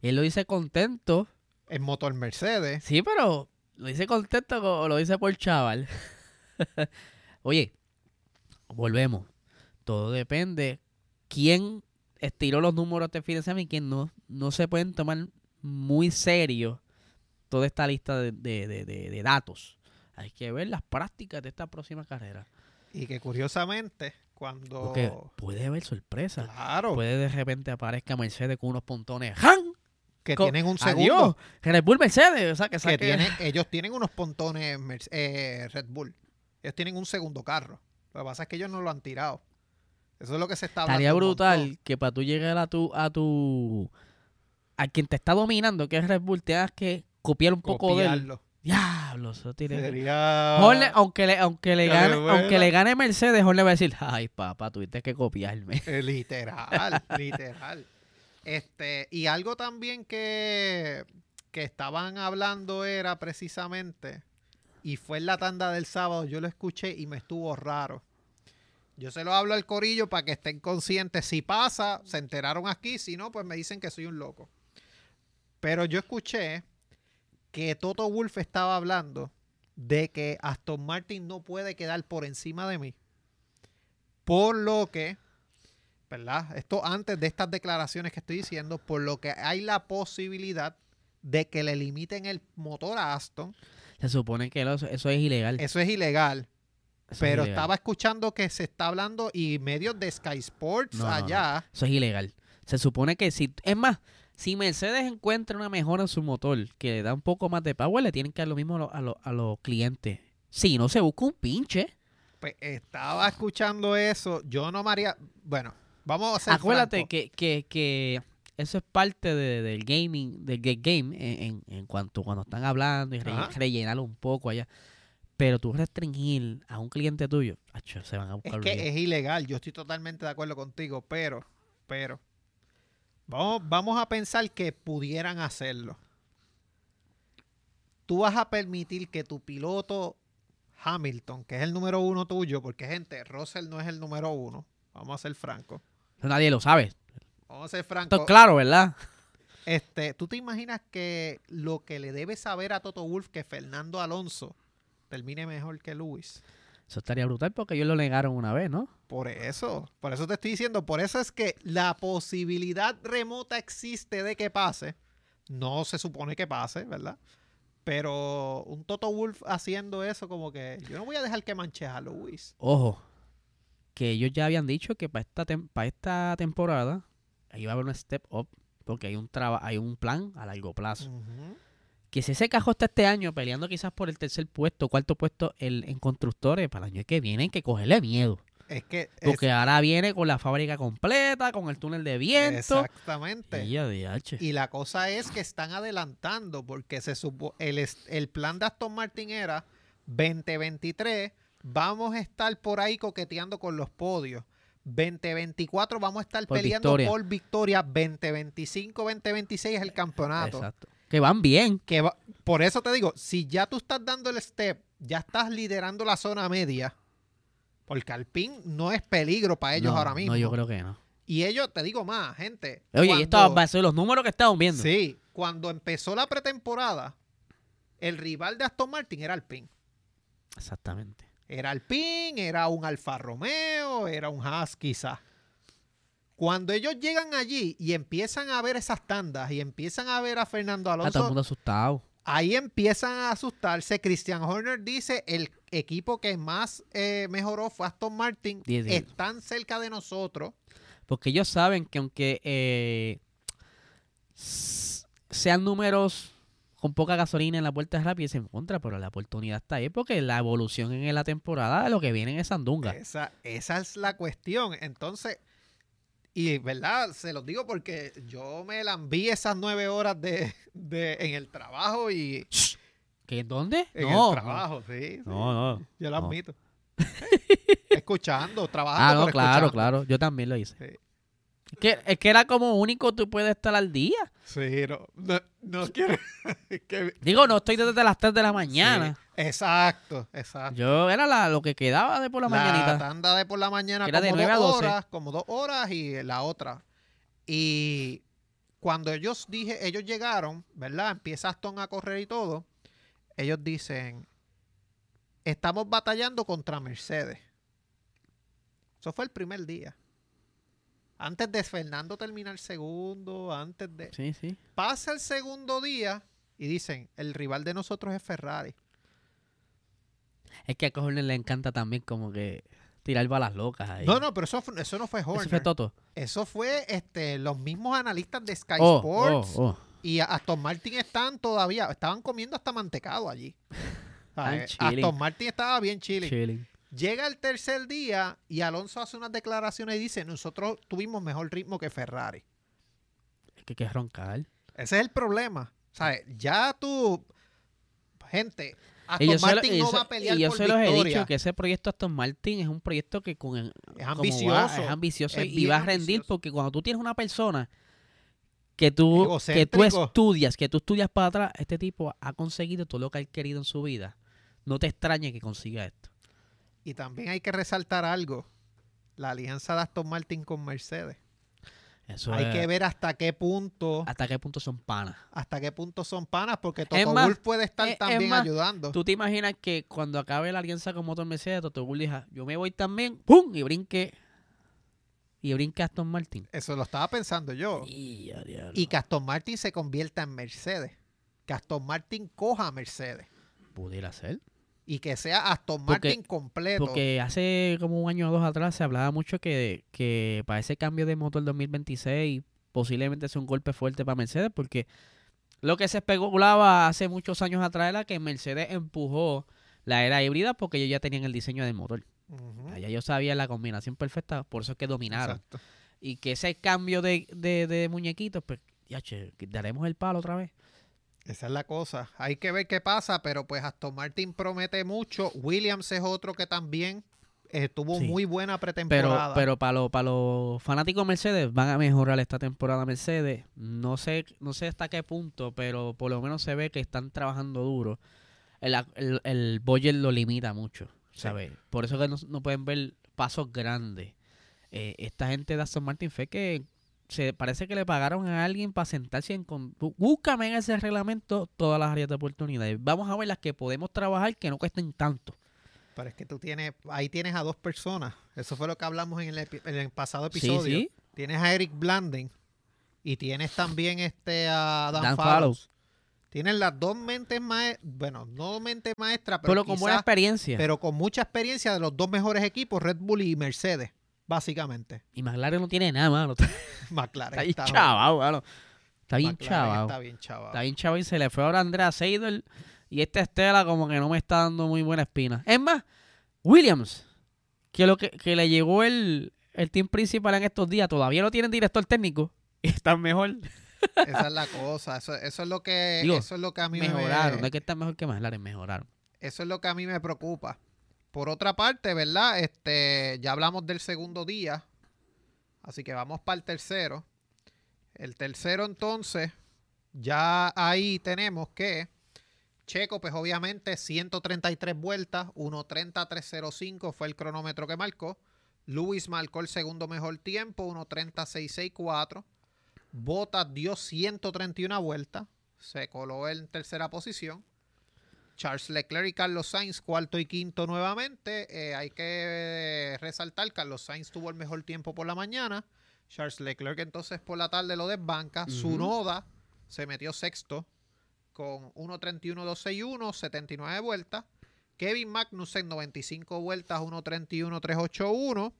Él lo dice contento. En motor Mercedes. Sí, pero lo dice contento o lo dice por chaval. Oye, volvemos. Todo depende quién estiró los números este fin de semana y quién no. No se pueden tomar muy serio toda esta lista de, de- de- datos. Hay que ver las prácticas de esta próxima carrera. Y que curiosamente, cuando... Porque puede haber sorpresa. Claro, Puede de repente aparezca Mercedes con unos pontones. ¡Han! que Co- tienen un Adiós. segundo. Red Bull Mercedes. O sea, que, que tiene- ellos tienen unos pontones eh, Red Bull. Ellos tienen un segundo carro. Lo que pasa es que ellos no lo han tirado. Eso es lo que se está hablando. Estaría brutal que para tú llegar a tu, a tu, a quien te está dominando, que es Red Bull, tengas que copiar un poco de él. Diablo, eso tiene Sería... Horner, aunque le, aunque le gane, aunque le gane Mercedes, Horner va a decir, ay papá, tuviste que copiarme. Eh, Literal, literal. Este, y algo también que, que estaban hablando era precisamente, y fue en la tanda del sábado, yo lo escuché y me estuvo raro. Yo se lo hablo al corillo para que estén conscientes. Si pasa, se enteraron aquí. Si no, pues me dicen que soy un loco. Pero yo escuché que Toto Wolf estaba hablando de que Aston Martin no puede quedar por encima de mí. Por lo que, ¿verdad? Esto antes de estas declaraciones que estoy diciendo, por lo que hay la posibilidad de que le limiten el motor a Aston. Se supone que lo- eso es ilegal. Eso es ilegal. Eso Pero estaba escuchando que se está hablando y medios de Sky Sports No, no, no. allá. Eso es ilegal. Se supone que si, es más, si Mercedes encuentra una mejora en su motor que le da un poco más de power, le tienen que dar lo mismo a, lo- a lo- a los clientes. Si no se busca un pinche. Pues estaba escuchando eso. Yo no me haría. Bueno, vamos a hacer. Acuérdate que, que, que eso es parte de- del gaming, del game, en, en- en cuanto cuando están hablando y Ajá. rellenarlo un poco allá. Pero tú restringir a un cliente tuyo, acho, se van a Es buscar que lío. es ilegal. Yo estoy totalmente de acuerdo contigo. Pero, pero. Vamos, vamos a pensar que pudieran hacerlo. Tú vas a permitir que tu piloto Hamilton, que es el número uno tuyo, porque gente, Russell no es el número uno. Vamos a ser francos. Nadie lo sabe. Vamos a ser Esto francos. es claro, ¿verdad? Este, ¿tú te imaginas que lo que le debe saber a Toto Wolf que Fernando Alonso termine mejor que Luis? Eso estaría brutal porque ellos lo negaron una vez, ¿no? Por eso, por eso te estoy diciendo, por eso es que la posibilidad remota existe de que pase. No se supone que pase, ¿verdad? Pero un Toto Wolf haciendo eso como que yo no voy a dejar que manches a Luis. Ojo, que ellos ya habían dicho que para esta, tem- para esta temporada iba a haber un step up porque hay un traba hay un plan a largo plazo. Ujú. Que si ese cajón está este año peleando quizás por el tercer puesto, cuarto puesto el- en constructores, para el año que viene hay que cogerle miedo. Es que es- Porque ahora viene con la fábrica completa, con el túnel de viento. exactamente. Y. Y la cosa es que están adelantando porque se supo el, es- el plan de Aston Martin era 2023 vamos a estar por ahí coqueteando con los podios. 2024 vamos a estar Por peleando victoria. por victoria. 2025, 2026 es el campeonato. Exacto. Que van bien. Que va- por eso te digo, si ya tú estás dando el step, ya estás liderando la zona media, porque Alpine no es peligro para ellos no, ahora mismo. No, yo creo que no. Y ellos, te digo más, gente. Oye, y esto cuando- va a ser los números que estamos viendo. Sí, cuando empezó la pretemporada, el rival de Aston Martin era Alpine. Exactamente. Era Alpine, era un Alfa Romeo, era un Haas quizás. Cuando ellos llegan allí y empiezan a ver esas tandas y empiezan a ver a Fernando Ah, todo el Alonso, mundo asustado. ahí empiezan a asustarse. Christian Horner dice, el equipo que más eh, mejoró fue Aston Martin. Están cerca de nosotros. Porque ellos saben que aunque eh, sean números con poca gasolina en la puerta rápida se encuentra, pero la oportunidad está ahí porque la evolución en la temporada lo que viene es Sandunga. Esa, esa es la cuestión. Entonces, y verdad, se los digo porque yo me la envié esas nueve horas de, de- en el trabajo y ¿Qué? ¿Dónde? en no, el trabajo, sí, sí. no, no. Yo lo no. admito. escuchando, trabajando. Ah, no, claro, escuchando. claro. Yo también lo hice. Sí. Es que, es que era como único tú puedes estar al día. Sí, no, no, no quiero. que- Digo, no estoy desde las 3 de la mañana. Sí, exacto, exacto. Yo era la, lo que quedaba de por la, la mañanita. tanda de por la mañana Que era de como a dos horas, como dos horas y la otra. Y cuando ellos dije, ellos llegaron, ¿verdad? Empieza Aston a correr y todo. Ellos dicen, estamos batallando contra Mercedes. Eso fue el primer día. Antes de Fernando terminar segundo, antes de... Sí, sí. Pasa el segundo día y dicen, el rival de nosotros es Ferrari. Es que a Horner le encanta también como que tirar balas locas ahí. No, no, pero eso, eso no fue Eso Horner. fue Toto. Eso fue este, los mismos analistas de Sky Oh, Sports oh, oh. y Aston Martin están todavía, estaban comiendo hasta mantecado allí. Chilling. Aston Martin estaba bien chile. Chilling. Llega el tercer día y Alonso hace unas declaraciones y dice, nosotros tuvimos mejor ritmo que Ferrari. Es que hay que roncar. Ese es el problema. ¿Sabes? Ya tú, gente, Aston Y yo, se lo- Martin y no yo va a pelear y yo por se los he dicho que ese proyecto Aston Martin es un proyecto que con el- Es ambicioso. va, es ambicioso Es y va a rendir ambicioso. porque cuando tú tienes una persona que tú, que tú estudias, que tú estudias para atrás, este tipo ha conseguido todo lo que ha querido en su vida. No te extrañe que consiga esto. Y también hay que resaltar algo. La alianza de Aston Martin con Mercedes. Eso Hay es- que ver hasta qué punto, hasta qué punto son panas. hasta qué punto son panas, porque Es Toto más, Wolff puede estar es- es también más, ayudando. ¿Tú te imaginas que cuando acabe la alianza con Motor Mercedes, Toto Wolff diga, yo me voy también, ¡pum! Y brinque, y brinque Aston Martin. Eso lo estaba pensando yo. Y. Y que Aston Martin se convierta en Mercedes. Que Aston Martin coja a Mercedes. pudiera ser. Y que sea Aston Porque- Martin completo. Porque hace como un año o dos atrás se hablaba mucho que, que para ese cambio de motor 2026 posiblemente sea un golpe fuerte para Mercedes porque lo que se especulaba hace muchos años atrás era que Mercedes empujó la era híbrida porque ellos ya tenían el diseño del motor. Ya ellos sabían la combinación perfecta, por eso es que dominaron. Exacto. Y que ese cambio de, de, de muñequitos, pues, ya, che, daremos el palo otra vez. Esa es la cosa. Hay que ver qué pasa, pero pues Aston Martin promete mucho. Williams es otro que también eh, tuvo Sí. muy buena Pero, pretemporada. pero para los para los fanáticos de Mercedes van a mejorar esta temporada Mercedes. No sé, no sé hasta qué punto, pero por lo menos se ve que están trabajando duro. El, el, el budget lo limita mucho, Sí. ¿sabes? Por eso que no, no pueden ver pasos grandes. Eh, esta gente de Aston Martin fue que se parece que le pagaron a alguien para sentarse en con, bú- búscame en ese reglamento todas las áreas de oportunidades. Vamos a ver las que podemos trabajar que no cuesten tanto. Pero es que tú tienes, ahí tienes a dos personas. Eso fue lo que hablamos en el, epi- en el pasado episodio. sí. Tienes a Eric Blanding y tienes también este a Dan, Dan Fallows. Fallows. Tienes las dos mentes maestras, bueno, no mentes maestras, pero, Pero con buena experiencia. pero con mucha experiencia de los dos mejores equipos, Red Bull y Mercedes, básicamente. Y McLaren no tiene nada, mano. Está McLaren bien está, chavado, mano. Está bien chavado. Está bien chavado. Está bien chavado y se le fue ahora a Andrea Seidel. Y esta Estela como que no me está dando muy buena espina. Es más, Williams, que lo que, que le llegó el, el team principal en estos días, todavía no tienen director técnico. Y están mejor. Esa es la cosa. Eso, eso es lo que, Digo, eso es lo que a mí me- Mejoraron. No es que están mejor que McLaren, mejoraron. Eso es lo que a mí me preocupa. Por otra parte, ¿verdad? Este, ya hablamos del segundo día. Así que vamos para el tercero. El tercero, entonces, ya ahí tenemos que Checo, pues obviamente 133 vueltas, 1.30.305 fue el cronómetro que marcó. Luis marcó el segundo mejor tiempo, 1.36.64. Bottas dio 131 vueltas, se coló en tercera posición. Charles Leclerc y Carlos Sainz, cuarto y quinto nuevamente. Eh, hay que resaltar, Carlos Sainz tuvo el mejor tiempo por la mañana. Charles Leclerc entonces por la tarde lo desbanca. Su Noda se metió sexto con 1.31.261, 79 vueltas. Kevin Magnussen, 95 vueltas, 1.31.381.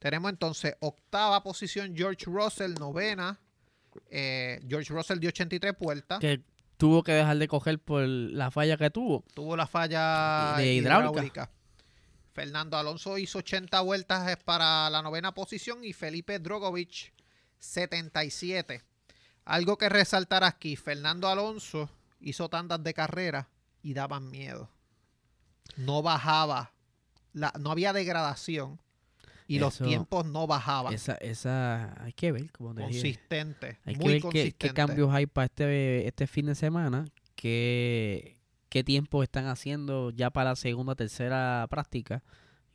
Tenemos entonces octava posición George Russell, novena. Eh, George Russell dio 83 vueltas. Que tuvo que dejar de coger por la falla que tuvo. Tuvo la falla De hidráulica. Fernando Alonso hizo 80 vueltas para la novena posición y Felipe Drogovic 77. Algo que resaltar aquí, Fernando Alonso hizo tandas de carrera y daban miedo. No bajaba, la, no había degradación y los tiempos no bajaban. Esa, esa, hay que ver, como te dije. consistente, Hay que muy ver qué, consistente. qué cambios hay para este, este fin de semana, qué, qué tiempo están haciendo ya para la segunda, tercera práctica.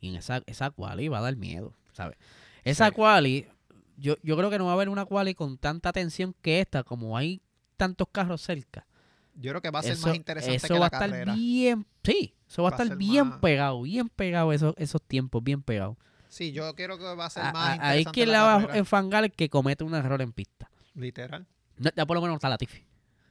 Y en esa, esa quali va a dar miedo, ¿sabes? Esa Sí. quali, yo, yo creo que no va a haber una quali con tanta tensión que esta, como hay tantos carros cerca. Yo creo que va a ser eso más interesante eso que va la a estar carrera. bien, sí, eso va a Va a estar bien más- pegado, bien pegado esos, esos tiempos, bien pegados. Sí, yo creo que va a ser A- más Ahí quien la la va a enfangar que comete un error en pista. Literal. No, Ya por lo menos está Latifi.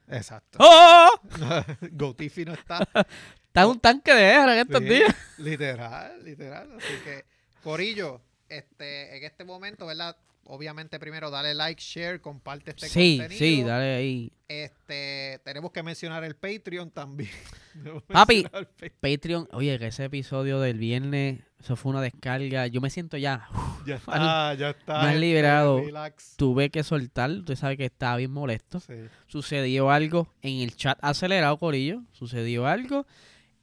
Exacto. ¡Oh! Gotifi no está. Está en un tanque de guerra en estos Sí, días. Literal, literal. Así que, Corillo, este, en este momento, ¿verdad? Obviamente, primero dale like, share, comparte este Sí, contenido. sí, dale ahí. Este, tenemos que mencionar el Patreon también. Papi. Patreon. Patreon, oye, que ese episodio del viernes, eso fue una descarga. Yo me siento ya, Ya está, ya está. más gente, liberado. Relax. tuve que soltar. Usted sabe que estaba bien molesto. Sí. Sucedió algo en el chat acelerado, Corillo. Sucedió algo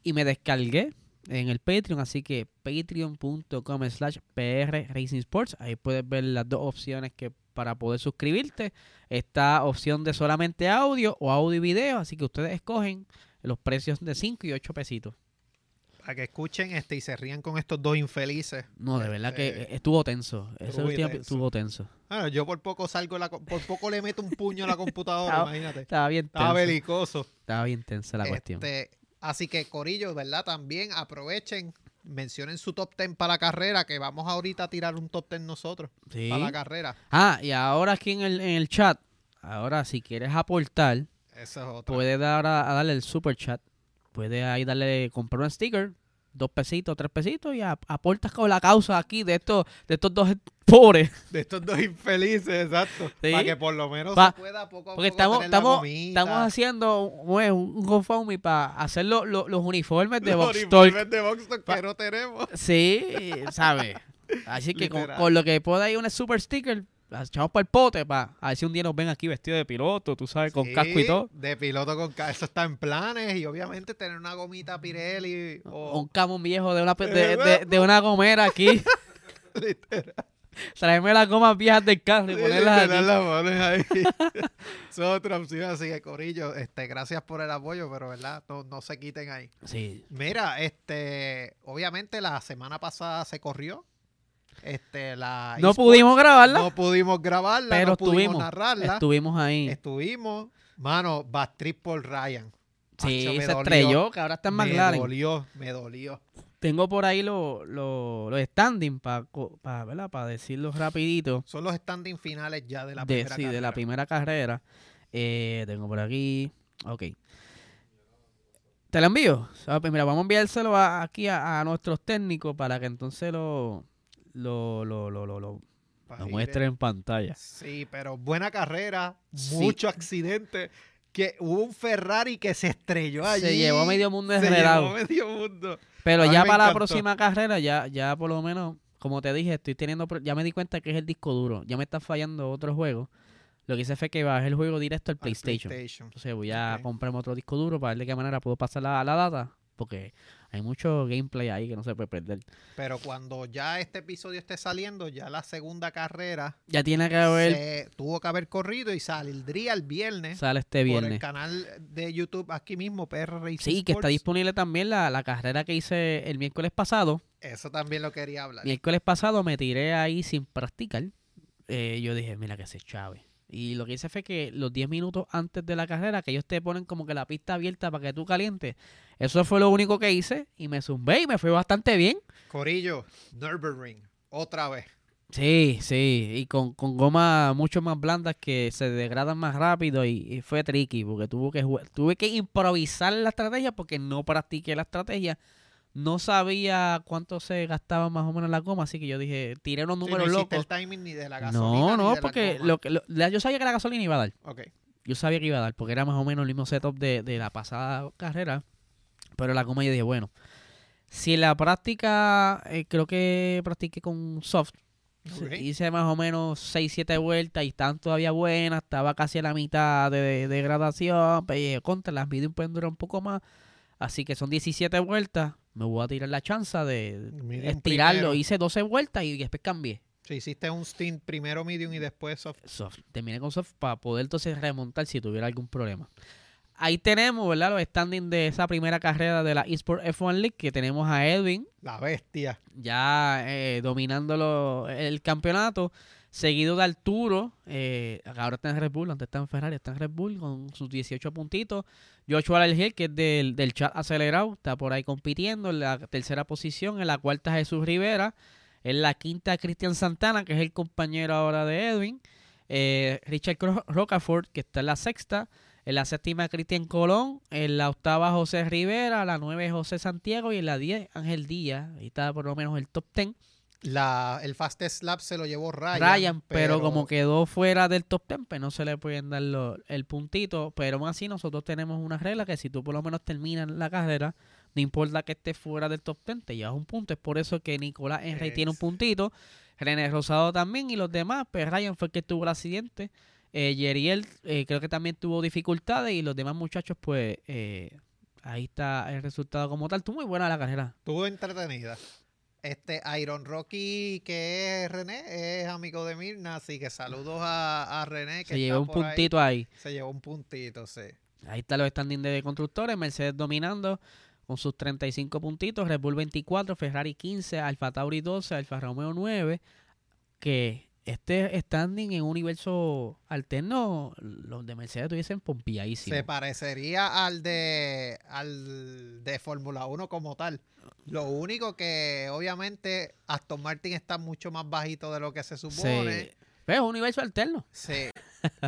y me descargué en el Patreon. Así que patreon.com slash PR Racing Sports. Ahí puedes ver las dos opciones que para poder suscribirte. Esta opción de solamente audio o audio y video. Así que ustedes escogen los precios de 5 y 8 pesitos. Para que escuchen este y se rían con estos dos infelices. No, de verdad que Este, estuvo tenso. Ese último tenso. estuvo tenso. Ah, yo por poco salgo, la, por poco le meto un puño a la computadora, Estaba- imagínate. Estaba bien Estaba tenso. belicoso. Estaba bien tensa la cuestión. Así que, Corillo, ¿verdad? También aprovechen, mencionen su top 10 para la carrera, que vamos ahorita a tirar un top 10 nosotros Sí. para la carrera. Ah, y ahora aquí en el, en el chat, ahora si quieres aportar, Eso es otra. puedes dar a, a darle el super chat. Puedes ahí darle, comprar un sticker, dos pesitos, tres pesitos y aportas con la causa aquí de estos, de estos dos pobres. De estos dos infelices, exacto. Sí. Para que por lo menos Pa- se pueda poco a Porque poco estamos, tener estamos, estamos haciendo un, un GoFundMe para hacer lo- lo- los uniformes de los uniformes de Box Talk Pa- que no tenemos. Sí, ¿sabes? Así que con, con lo que pueda ir un super sticker, las echamos para el pote para a ver si un día nos ven aquí vestidos de piloto, tú sabes, con Sí, casco y todo. De piloto con casco. Eso está en planes y obviamente tener una gomita Pirelli o... Un camón viejo de una, de, de- de una gomera aquí. Literal. Traerme las gomas viejas del carro y ponerlas aquí. ahí. Es otra opción, así que Corillo, este, gracias por el apoyo, pero verdad, no, no se quiten ahí. Sí. Mira, este, obviamente la semana pasada se corrió. Este, la No pudimos grabarla, No pudimos grabarla, pero no pudimos estuvimos. narrarla. Estuvimos ahí. Estuvimos, mano, Bastrip por Ryan. Sí, Acho, me se dolió, estrelló, que ahora está en Me McLaren. dolió, me dolió. Tengo por ahí los los los standing para para decirlos rapidito. Son los standing finales ya de la de, primera sí, de la carrera. primera carrera. Eh, tengo por aquí. Ok. ¿Te lo envío? Pues mira, vamos a enviárselo a- aquí a, a nuestros técnicos para que entonces lo, lo, lo, lo, lo, lo- lo ir, muestren en pantalla. Sí, pero buena carrera, Sí. mucho accidente. Que hubo un Ferrari que se estrelló allí. Se llevó medio mundo Se enredado. llevó medio mundo. Pero ya para la próxima carrera, ya, ya por lo menos, como te dije, estoy teniendo, ya me di cuenta que es el disco duro. Ya me está fallando otro juego. Lo que hice fue que bajé el juego directo al Al PlayStation. PlayStation. Entonces voy a Ok. comprarme otro disco duro para ver de qué manera puedo pasar la, la data porque hay mucho gameplay ahí que no se puede perder. Pero cuando ya este episodio esté saliendo, ya la segunda carrera Ya tiene que haber, se tuvo que haber corrido y saldría el viernes sale este por el viernes. canal de YouTube aquí mismo, PR Racing Sí, que está disponible también la, la carrera que hice el miércoles pasado. Eso también lo quería hablar. Miércoles pasado me tiré ahí sin practicar. Eh, yo dije, mira que se chave. Y lo que hice fue que los 10 minutos antes de la carrera, que ellos te ponen como que la pista abierta para que tú calientes. Eso fue lo único que hice y me zumbé y me fue bastante bien. Corillo, Nürburgring, otra vez. Sí, sí, y con, con gomas mucho más blandas que se degradan más rápido y, y fue tricky porque tuve que, jue- tuve que improvisar la estrategia porque no practiqué la estrategia. No sabía cuánto se gastaba más o menos la goma, así que yo dije, tiré unos Sí, no números locos. el timing ni de la gasolina. No, ni no, de porque lo que, lo- yo sabía que la gasolina iba a dar. Ok. Yo sabía que iba a dar, porque era más o menos el mismo setup de, de la pasada carrera. Pero la goma yo dije, bueno, si la práctica, eh, creo que practiqué con soft. Hice más o menos 6, 7 vueltas y estaban todavía buenas. Estaba casi a la mitad de, de, de gradación. Pero dije, contra, las medium pueden durar un poco más. Así que son 17 vueltas. Me voy a tirar la chance de Medium estirarlo. primero. Hice 12 vueltas y después cambié. Si hiciste un stint primero medium y después soft. soft. Terminé con soft para poder entonces remontar si tuviera algún problema. Ahí tenemos, ¿verdad? Los standings de esa primera carrera de la eSport F1 League que tenemos a Edwin La bestia. ya eh, dominando lo- el campeonato, seguido de Arturo, eh, ahora está en Red Bull, antes está en Ferrari, está en Red Bull con sus 18 puntitos. Joshua Hill, que es del, del chat acelerado, está por ahí compitiendo en la tercera posición, en la cuarta Jesús Rivera, en la quinta Cristian Santana, que es el compañero ahora de Edwin. Eh, Richard Rocafort, que está en la sexta. En la séptima, Cristian Colón. En la octava, José Rivera. La nueve, José Santiago. Y en la diez, Ángel Díaz. Ahí está por lo menos el top ten. La, el fastest lap se lo llevó Ryan. Ryan, pero, como quedó fuera del top ten, pues no se le pueden dar lo- el puntito. Pero aún así, nosotros tenemos una regla que si tú por lo menos terminas la carrera, no importa que estés fuera del top ten, te llevas un punto. Es por eso que Nicolás Enrey tiene un puntito. René Rosado también y los demás, pues Ryan fue el que tuvo el accidente. Eh, Yeriel eh, creo que también tuvo dificultades y los demás muchachos, pues eh, ahí está el resultado como tal. Estuvo muy buena la carrera. Estuvo entretenida. Este Iron Rocky, que es René, es amigo de Mirna, así que saludos a, a René. Que Se llevó un está ahí. puntito ahí. Se llevó un puntito, sí. Ahí están los standings de constructores. Mercedes dominando con sus 35 puntitos. Red Bull 24, Ferrari 15, Alfa Tauri 12, Alfa Romeo 9. Que este standing en un universo alterno, los de Mercedes estuviesen pompiadísimos. Se parecería al de al de Fórmula 1 como tal. Lo único que obviamente Aston Martin está mucho más bajito de lo que se supone. Sí. Pero es un universo alterno. Sí.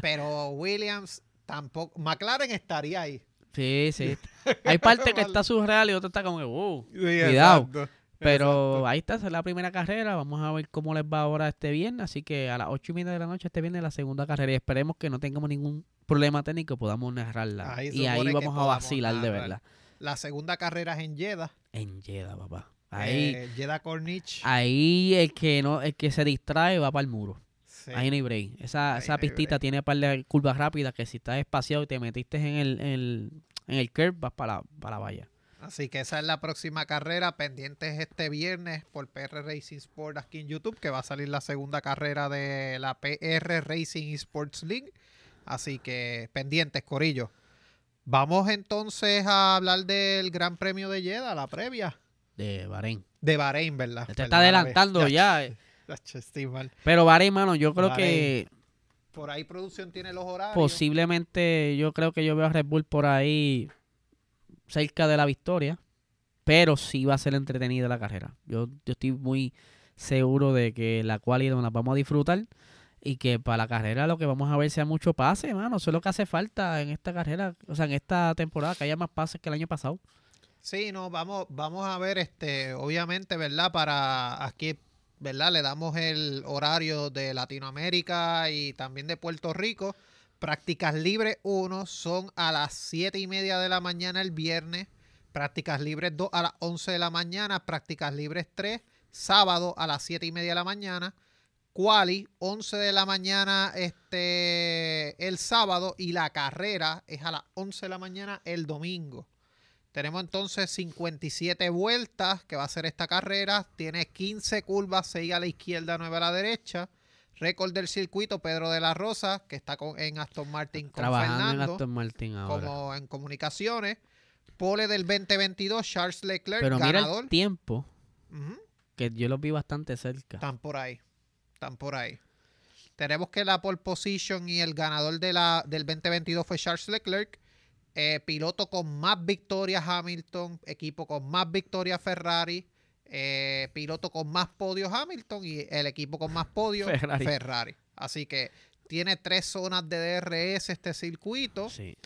Pero Williams tampoco. McLaren estaría ahí. Sí, sí. Hay parte que está surreal y otra está como que, wow. Sí, Cuidado. exacto, Pero exacto. ahí está, esa es la primera carrera. Vamos a ver cómo les va ahora este viernes. Así que a las ocho y media de la noche este viernes la segunda carrera. Y esperemos que no tengamos ningún problema técnico y podamos narrarla. Ahí y ahí vamos a vacilar de verdad. La segunda carrera es en Jeddah. En Jeddah, papá. Ahí, eh, Jeddah Corniche. ahí el que no, el que se distrae va para el muro. Sí. Ahí no hay break. Esa, Ahí esa no pistita break. tiene un par de curvas rápidas que si estás espaciado y te metiste en el, en el, en el curve, vas para la, para la valla. Así que esa es la próxima carrera. Pendientes este viernes por PR Racing Sport aquí en YouTube, que va a salir la segunda carrera de la PR Racing Sports League. Así que pendientes, Corillo. Vamos entonces a hablar del Gran Premio de Jeddah, la previa. De Bahrein. De Bahrein, ¿verdad? Te está Perdóname. adelantando ya. eh. Ya, mal. Pero Bahrein, mano, yo creo que Por ahí producción tiene los horarios. posiblemente, yo creo que yo veo a Red Bull por ahí cerca de la victoria. Pero sí va a ser entretenida la carrera. Yo, yo estoy muy seguro de que la cual nos la vamos a disfrutar. Y que para la carrera lo que vamos a ver sea mucho pase, mano. Eso es lo que hace falta en esta carrera, o sea, en esta temporada, que haya más pases que el año pasado. Sí, no, vamos, vamos a ver, este, obviamente, ¿verdad? Para aquí, ¿verdad? Le damos el horario de Latinoamérica y también de Puerto Rico. Prácticas libres 1 son a las 7 y media de la mañana el viernes. Prácticas libres 2 a las 11 de la mañana. Prácticas libres 3, sábado a las 7 y media de la mañana. Quali, 11 de la mañana este, el sábado y la carrera es a las 11 de la mañana el domingo. Tenemos entonces 57 vueltas que va a ser esta carrera. Tiene 15 curvas, 6 a la izquierda, 9 a la derecha. Récord del circuito, Pedro de la Rosa, que está con, en Aston Martin con Trabajando en Fernando, Aston Martin ahora. como en comunicaciones. Pole del 2022, Charles Leclerc, Pero mira ganador. el tiempo, que yo los vi bastante cerca. Están por ahí. Están por ahí. Tenemos que la pole position y el ganador de la, del 2022 fue Charles Leclerc. Eh, piloto con más victorias Hamilton. Equipo con más victorias Ferrari. Eh, piloto con más podios Hamilton. Y el equipo con más podios Ferrari. Ferrari. Así que tiene tres zonas de DRS este circuito. Sí.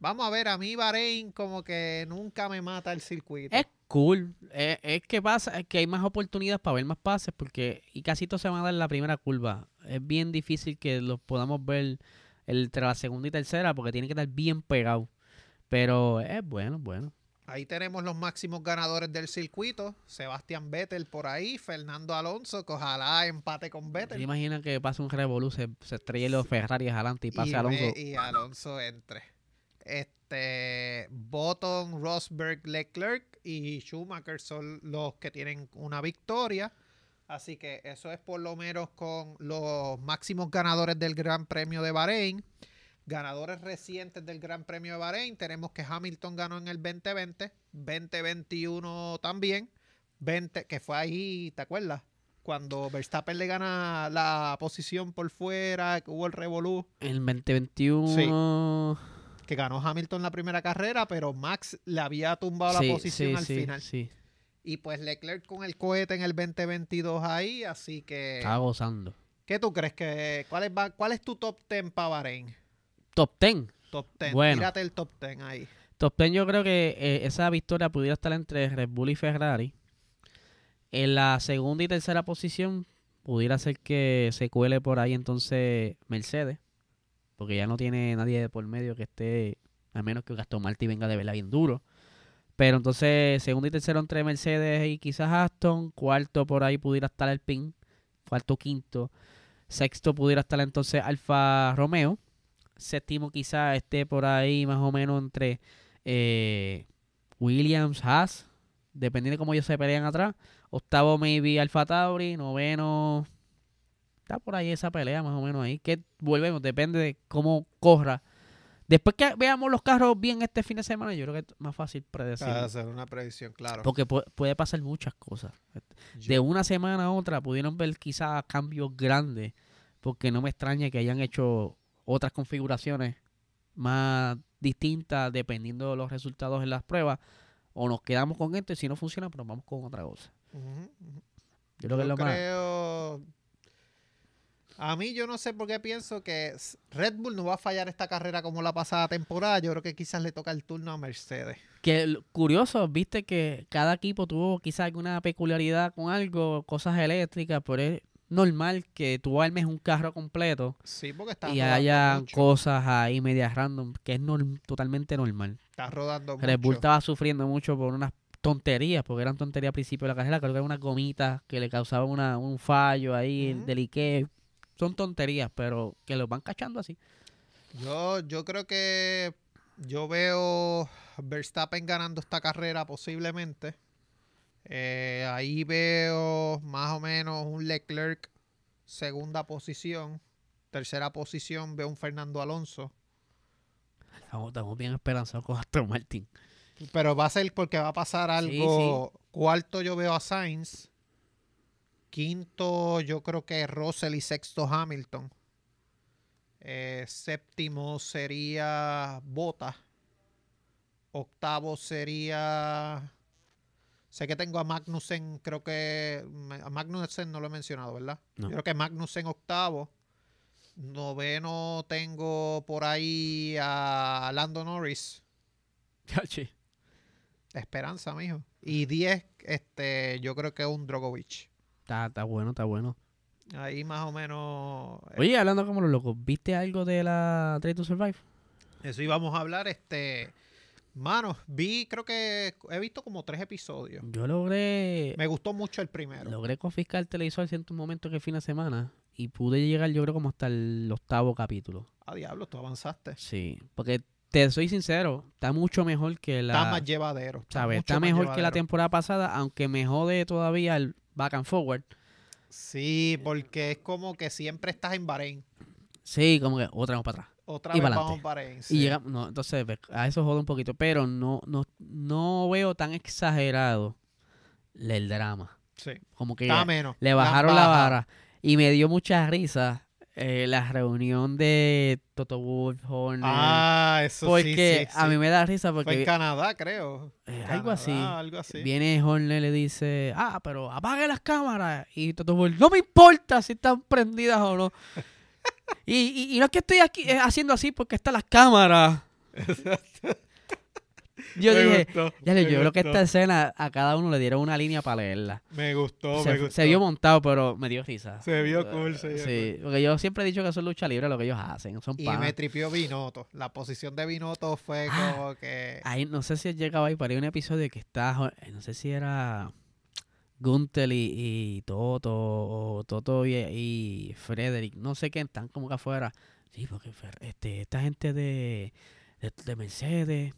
Vamos a ver, a mí Bahrein como que nunca me mata el circuito. Es cool. Es, es que pasa es que hay más oportunidades para ver más pases porque y casi todo se van a dar en la primera curva. Es bien difícil que los podamos ver entre la segunda y tercera porque tiene que estar bien pegado. Pero es bueno, bueno. Ahí tenemos los máximos ganadores del circuito. Sebastián Vettel por ahí, Fernando Alonso, que ojalá empate con ¿Se Vettel. imagina que pase un revolú, se, se estrelle los Ferrari adelante y pase y, Alonso? y Alonso entre. Este Button, Rosberg, Leclerc y Schumacher son los que tienen una victoria. Así que eso es por lo menos con los máximos ganadores del Gran Premio de Bahrein. Ganadores recientes del Gran Premio de Bahrein. Tenemos que Hamilton ganó en el 2020, 2021 también. 20, que fue ahí, ¿te acuerdas? Cuando Verstappen le gana la posición por fuera, que hubo el revolú El 2021. que ganó Hamilton la primera carrera, pero Max le había tumbado Sí, la posición sí, al sí, final. sí. Y pues Leclerc con el cohete en el 2022 ahí, así que... Estaba gozando. ¿Qué tú crees que... ¿Cuál es, cuál es tu top 10 para Bahrein? Top 10. Top 10. Bueno. Tírate el top 10 ahí. Top 10 yo creo que eh, esa victoria pudiera estar entre Red Bull y Ferrari. En la segunda y tercera posición pudiera ser que se cuele por ahí entonces Mercedes. Porque ya no tiene nadie de por medio que esté, a menos que Aston Martin venga de verdad bien duro. Pero entonces segundo y tercero entre Mercedes y quizás Aston. Cuarto por ahí pudiera estar el PIN. Cuarto, quinto. Sexto pudiera estar entonces Alfa Romeo. Séptimo quizás esté por ahí más o menos entre eh, Williams, Haas, dependiendo de cómo ellos se pelean atrás. Octavo, maybe Alfa Tauri. Noveno, está por ahí esa pelea más o menos ahí. Que volvemos, depende de cómo corra. Después que veamos los carros bien este fin de semana, yo creo que es más fácil predecir. Para hacer una predicción, claro. Porque pu- puede pasar muchas cosas. De una semana a otra pudieron ver quizás cambios grandes, porque no me extraña que hayan hecho otras configuraciones más distintas dependiendo de los resultados en las pruebas. O nos quedamos con esto y si no funciona, pues vamos con otra cosa. Yo creo que es lo más... creo... A mí yo no sé por qué pienso que Red Bull no va a fallar esta carrera como la pasada temporada. Yo creo que quizás le toca el turno a Mercedes. Que curioso, viste que cada equipo tuvo quizás alguna peculiaridad con algo, cosas eléctricas, pero normal que tú armes un carro completo Sí, porque y haya mucho. cosas ahí medias random, que es norm- totalmente normal. Está rodando Red Bull estaba sufriendo mucho por unas tonterías, porque eran tonterías al principio de la carrera, creo que eran unas gomitas que le causaban una, un fallo ahí Ujú. del Ikea. Son tonterías, pero que los van cachando así. Yo, yo creo que yo veo Verstappen ganando esta carrera posiblemente. Eh, ahí veo más o menos un Leclerc segunda posición. Tercera posición veo un Fernando Alonso. Estamos, estamos bien esperanzados con Aston Martin. Pero va a ser porque va a pasar Sí, algo. Cuarto yo veo a Sainz. Quinto yo creo que Russell y sexto Hamilton. Eh, séptimo sería Bota. Octavo sería... Sé que tengo a Magnussen, creo que... A Magnussen no lo he mencionado, ¿verdad? No. Yo creo que Magnussen octavo. Noveno tengo por ahí a Lando Norris. Esperanza, mijo. Y 10, este, yo creo que es un Drogovic. Está, está bueno, está bueno. Ahí más o menos. eh, Oye, hablando como los locos, ¿viste algo de la Trade to Survive? Eso íbamos a hablar, este. Mano, vi, creo que he visto como tres episodios. Yo logré Me gustó mucho el primero. logré confiscar el televisor en cierto momento que fin de semana y pude llegar yo creo como hasta el octavo capítulo. A diablo, tú avanzaste. Sí, porque te soy sincero, está mucho mejor que la... Está más llevadero. ¿sabes? mucho Está mejor que la temporada pasada, aunque me jode todavía el back and forward. Sí, porque es como que siempre estás en Bahrein. Sí, como que otra vez para atrás. Otra Y vez. Y sí. llega, no, entonces a eso jode un poquito, pero no, no, no veo tan exagerado el drama. Sí. Como que menos. le bajaron la vara. Y me dio mucha risa eh, la reunión de Toto Wolff, Horner. Ah, eso porque sí, sí, a sí. mí me da risa Fue en porque Canadá, creo. eh, algo así. Algo así. Viene Horner y le dice, ah, pero apague las cámaras. Y Toto Wolff, no me importa si están prendidas o no. y, y- y no es que estoy aquí eh, haciendo así porque están las cámaras. Yo Me dije, gustó, ya le yo creo que esta escena a cada uno le dieron una línea para leerla. Me gustó, se, me gustó. se vio montado, pero me dio risa. Se vio cool, se vio Sí, porque yo siempre he dicho que eso es lucha libre lo que ellos hacen. Son Y me tripió Binotto. La posición de Binotto fue Ah. como que... Ahí, no sé si llegaba ahí, pero hay un episodio que está, no sé si era Gunther y, y Toto, o Toto y, y Frederick, no sé qué, están como que afuera. Sí, porque este, esta gente de, de, de Mercedes.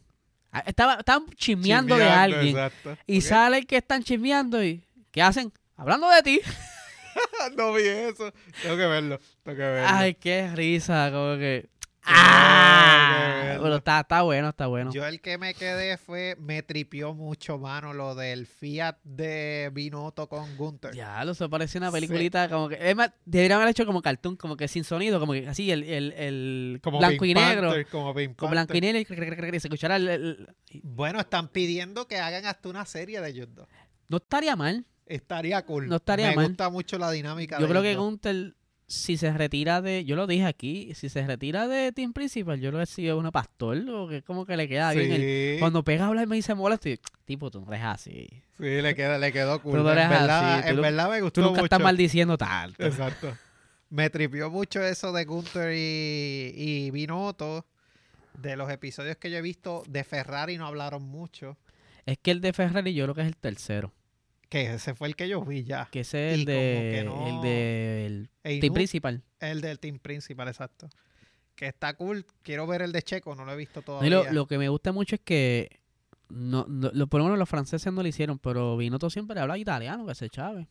Ah, Estaba, estaban chismeando de alguien. Exacto. Y Ok. sale el que están chismeando y ¿qué hacen? Hablando de ti. no vi eso. Tengo que verlo. Tengo que verlo. Ay, qué risa, como que... ¡Ah! Pero está, está bueno, está bueno. Yo el que me quedé fue, me tripió mucho, mano, lo del Fiat de Binotto con Gunther. Ya, lo se parecía una Sí. peliculita como que... Es más, deberían haber hecho como cartoon, como que sin sonido, como que así, el, el, el Como blanco Pink y negro. Panther, como Pink Con blanco y negro y, se escuchara el, Bueno, están pidiendo que hagan hasta una serie de ellos dos. No estaría mal. Estaría cool. No estaría me mal. gusta mucho la dinámica Yo de creo que ellos. Gunther, si se retira de... Yo lo dije aquí, si se retira de Team Principal, yo lo decía una pastor, o que como que le queda bien. el- cuando pega a hablar me dice molesto y... Tipo, tú no eres así. sí, le, queda, le quedó cool. Tú no en verdad, así, tú en verdad me Tú gustó nunca mucho. estás maldiciendo tanto. Exacto. Me tripió mucho eso de Gunther y, y Binotto. De los episodios que yo he visto de Ferrari no hablaron mucho. Es que el de Ferrari yo creo que es el tercero. Que ese fue el que yo vi ya. Que ese es el como que de... no- El de... El E team principal. El del team principal, exacto. Que está cool. Quiero ver el de Checo, no lo he visto todavía. lo, lo que me gusta mucho es que no, no- por lo menos los franceses no lo hicieron, pero Binotto siempre habla italiano, que se chave.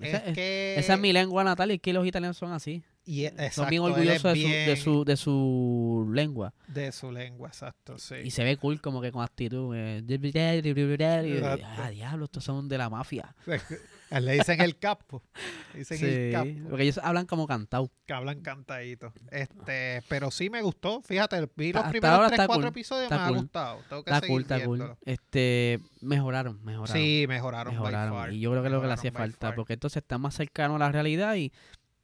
es Esa, que... esa es mi lengua natal y es que los italianos son así. Y e- son exacto, bien él es orgullosos de, su, de, bien su, de su lengua. de su lengua, exacto, sí. Y se ve cool como que con actitud. eh, ah, diablo, estos son de la mafia. Le dicen el capo. Le dicen el capo. porque ellos hablan como cantado. Que hablan cantadito. Este, pero sí me gustó. Fíjate, vi los Hasta primeros ahora 3, está 4 cool, episodios, está me ha gustado. Tengo que Está seguir cool, está cool. viéndolo. Este, mejoraron, mejoraron. Sí, mejoraron. by mejoraron. far. Y yo creo que es lo que le hacía falta, far. porque entonces está más cercano a la realidad y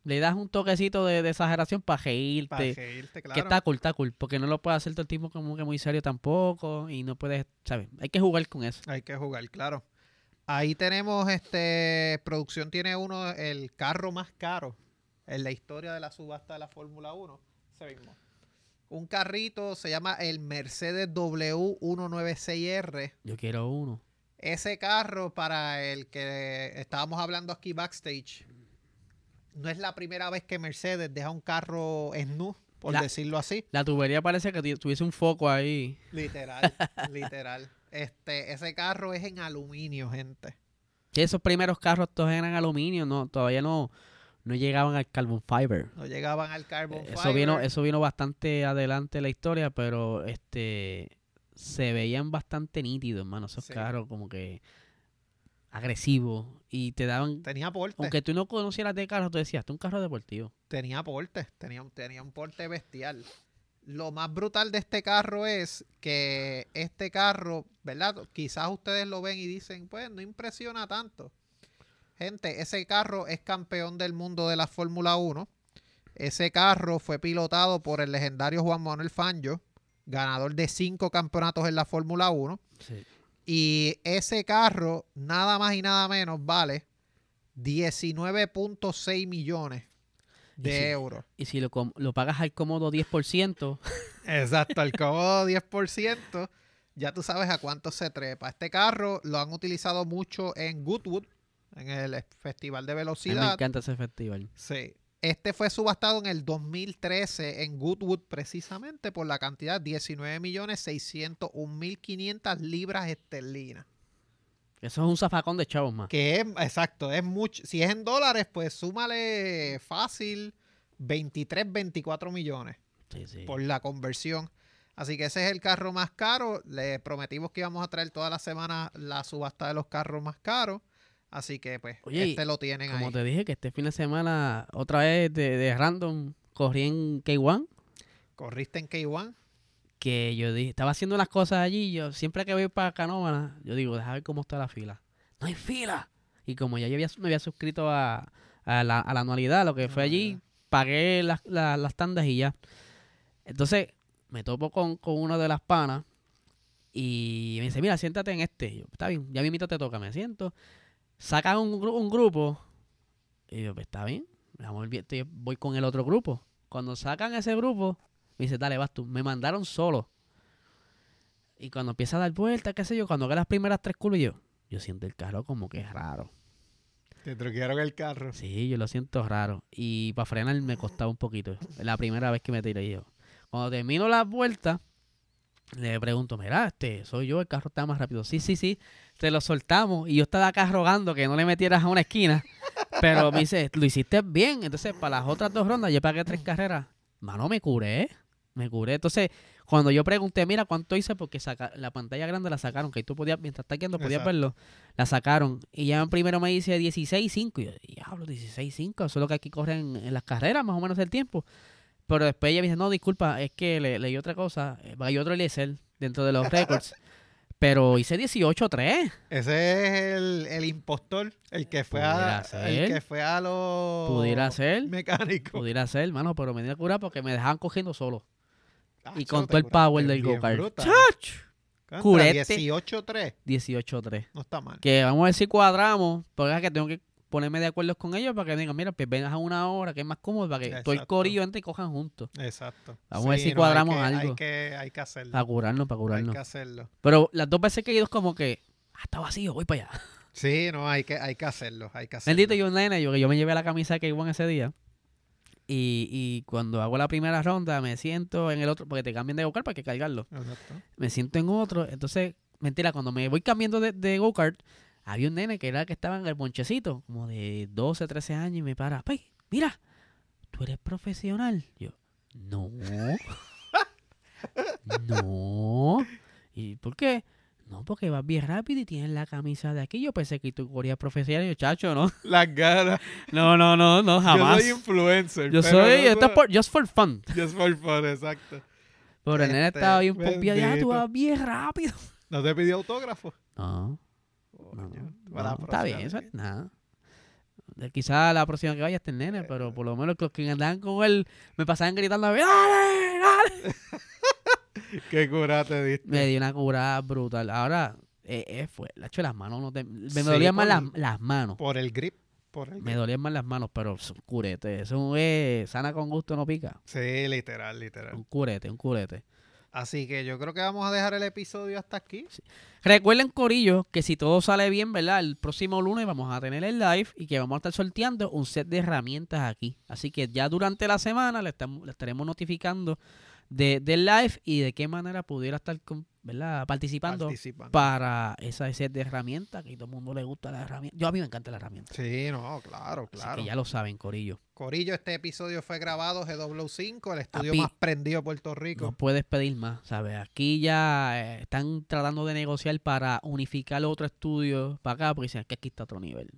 le das un toquecito de, de exageración para reírte. Para reírte, claro. Que está cool, está cool, porque no lo puede hacer todo el tiempo como que muy serio tampoco y no puedes, ¿sabes? Hay que jugar con eso. Hay que jugar, claro. Ahí tenemos, este, producción tiene uno, el carro más caro en la historia de la subasta de la Fórmula 1. Ese mismo. Un carrito, se llama el Mercedes W196R. Yo quiero uno. Ese carro, para el que estábamos hablando aquí backstage, no es la primera vez que Mercedes deja un carro snu, por La- decirlo así. La tubería parece que tu- tuviese un foco ahí. Literal, literal. Este, ese carro es en aluminio, gente. Y esos primeros carros todos eran aluminio, no, todavía no, no llegaban al carbon fiber. No llegaban al carbon Eh, Eso fiber. vino, eso vino bastante adelante en la historia, pero este se veían bastante nítidos, hermano, esos Sí. carros como que agresivos y te daban Tenía porte. aunque tú no conocieras de carros, tú decías, es un carro deportivo. Tenía porte. Tenía, un- tenía un porte bestial. Lo más brutal de este carro es que este carro, ¿verdad? Quizás ustedes lo ven y dicen, pues no impresiona tanto. Gente, ese carro es campeón del mundo de la Fórmula 1. Ese carro fue pilotado por el legendario Juan Manuel Fangio, ganador de cinco campeonatos en la Fórmula 1. Y ese carro, nada más y nada menos, vale 19.6 millones Y de si- euros. Y si lo, lo pagas al cómodo 10%, Exacto, al cómodo 10%, ya tú sabes a cuánto se trepa. Este carro lo han utilizado mucho en Goodwood, en el festival de a mí me velocidad. encanta ese festival. Sí. Este fue subastado en el 2013 en Goodwood precisamente por la cantidad de 19.601.500 libras esterlinas. Eso es un zafacón de chavos más. Que es, exacto, es mucho. Si es en dólares, pues súmale fácil 23, 24 millones Sí, sí. por la conversión. Así que ese es el carro más caro. Le prometimos que íbamos a traer toda la semana la subasta de los carros más caros. Así que pues Oye, este lo tienen Como ahí. te dije que este fin de semana, otra vez de, de random, corrí en K1. Corriste en K1. Que yo dije, estaba haciendo unas cosas allí. Yo siempre que voy para Canóvana, yo digo, déjame ver cómo está la fila. No hay fila. Y como ya yo había, me había suscrito a, a la, a la anualidad, lo que fue allí, pagué las, las, las tandas y ya. Entonces, me topo con, con una de las panas y me dice, mira, siéntate en este. Y yo, está bien, ya mismito te toca, me siento. Sacan un, un grupo y yo, pues está bien, voy con el otro grupo. Cuando sacan ese grupo, me dice, dale, vas tú. Me mandaron solo. Y cuando empieza a dar vueltas, qué sé yo, cuando haga las primeras tres curvas, yo, yo siento el carro como que es raro. Te truquearon el carro. Sí, yo lo siento raro. Y para frenar me costaba un poquito. La primera vez que me tiré yo. Cuando termino las vueltas, le pregunto, mira, este, soy yo, el carro está más rápido. Sí, sí, sí, te lo soltamos. Y yo estaba acá rogando que no le metieras a una esquina. Pero me dice, lo hiciste bien. Entonces, para las otras dos rondas, yo pagué tres carreras. Mano, me curé. Me curé. Entonces, cuando yo pregunté, mira, ¿cuánto hice? Porque saca, la pantalla grande la sacaron, que tú podías, mientras estás guiando, podías Exacto. verlo. La sacaron. Y ya primero me dice 16.5. Y yo, diablo, 16.5. Eso es lo que aquí corren en las carreras, más o menos el tiempo. Pero después ella me dice, no, disculpa, es que le, leí otra cosa. eh, Hay otro Eliezer dentro de los récords. Pero hice 18.3. Ese es el, el impostor, el que fue a ser. el que fue a los Pudiera ser. mecánicos. Pudiera ser, mano, pero me dio cura porque me dejaban cogiendo solo. Ah, y con todo el power del go-kart. Curete. 18-3. 18.3. No está mal. Que vamos a ver si cuadramos. Porque es que tengo que ponerme de acuerdo con ellos para que digan, mira, pues vengas a una hora, que es más cómodo, para que todo el Exacto. corillo entre y cojan juntos. Exacto. Vamos a ver si no, hay cuadramos que- algo. Hay que, hay que hacerlo. Para curarnos, para Hay curarnos. que hacerlo. Pero las dos veces que he ido es como que, ah, está vacío, voy para allá. Sí, no, hay que, hay que hacerlo. Hay que hacerlo. Bendito yo, nene, yo, que yo me llevé la camisa que iban ese día. Y, y cuando hago la primera ronda, me siento en el otro, porque te cambian de go-kart para que cargarlo. Exacto. Me siento en otro. Entonces, mentira, cuando me voy cambiando de, de go-kart, había un nene que era el que estaba en el bonchecito, como de 12, 13 años, y me para, ¡Pay! Mira, tú eres profesional. Yo, no. no. ¿Y por qué? No, porque vas bien rápido y tienes la camisa de aquí. Yo pensé que tú corrías profesional. Y yo, chacho, no. Las ganas. No, no, no, no, jamás. Yo soy influencer. Yo soy, no esto es soy- por, just for fun. Just for fun, exacto. Pero el nene Este, estaba bien pompiado. Ya, tú bendito. vas bien rápido. ¿No te pidió autógrafo? No, no, no, está bien, eso es nada. Eh, Quizá la próxima que vaya esté el nene, pero por lo menos los que andaban con él me pasaban gritando, ¡dale, dale! Qué cura te diste. Me dio una curada brutal. Ahora, eh, eh, fue, la hecho las manos no te- me Sí, dolían más las, manos. Por el grip. Por el Me grip. dolían más las manos, pero es un curete. Eso es sana con gusto, no pica. Sí, literal, literal. Un curete, un curete. Así que yo creo que vamos a dejar el episodio hasta aquí. Recuerden, Corillo, que si todo sale bien, ¿verdad? El próximo lunes vamos a tener el live y que vamos a estar sorteando un set de herramientas aquí. Así que ya durante la semana le, estamos- le estaremos notificando de, del live y de qué manera pudiera estar con- ¿verdad? participando Participando. para esa set de herramientas, que a todo el mundo le gusta la herramienta. Yo a mí me encanta la herramienta. Sí, no, claro, Así claro. que ya lo saben, Corillo. Corillo, este episodio fue grabado GW5, el estudio más prendido de Puerto Rico. No puedes pedir más, ¿sabes? Aquí ya eh, están tratando de negociar para unificar otro estudio para acá, porque dicen que aquí está otro nivel.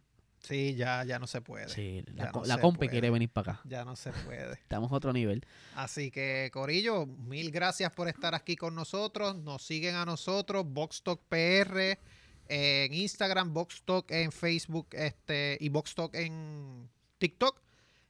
Sí, ya, ya no se puede. Sí, la, no la puede. quiere venir para acá. Ya no se puede. Estamos a otro nivel. Así que, Corillo, mil gracias por estar aquí con nosotros. Nos siguen a nosotros, Boxtalk PR en Instagram, Boxtalk en Facebook este, y Boxtalk en TikTok.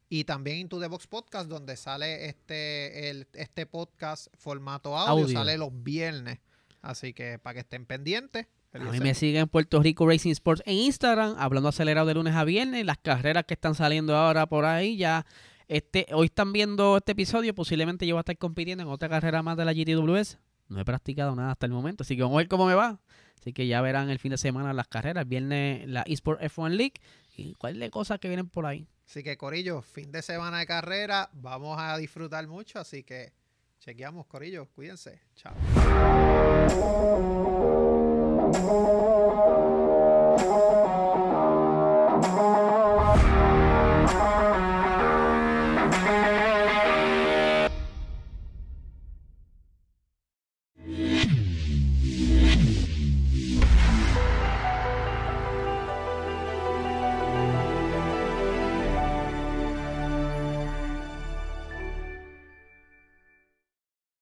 Y también Into the Box Podcast, donde sale este, el, este podcast formato audio, Audio. sale los viernes. Así que para que estén pendientes. A mí me siguen en Puerto Rico Racing Sports en Instagram, hablando acelerado de lunes a viernes, las carreras que están saliendo ahora por ahí ya. Este, hoy están viendo este episodio, posiblemente yo voy a estar compitiendo en otra carrera más de la GTWS. No he practicado nada hasta el momento, así que vamos a ver cómo me va. Así que ya verán el fin de semana las carreras, el viernes la eSport F1 League y cuáles cosas que vienen por ahí. Así que, Corillo, fin de semana de carrera, vamos a disfrutar mucho, así que chequeamos, Corillo, cuídense. Chao. Thank you.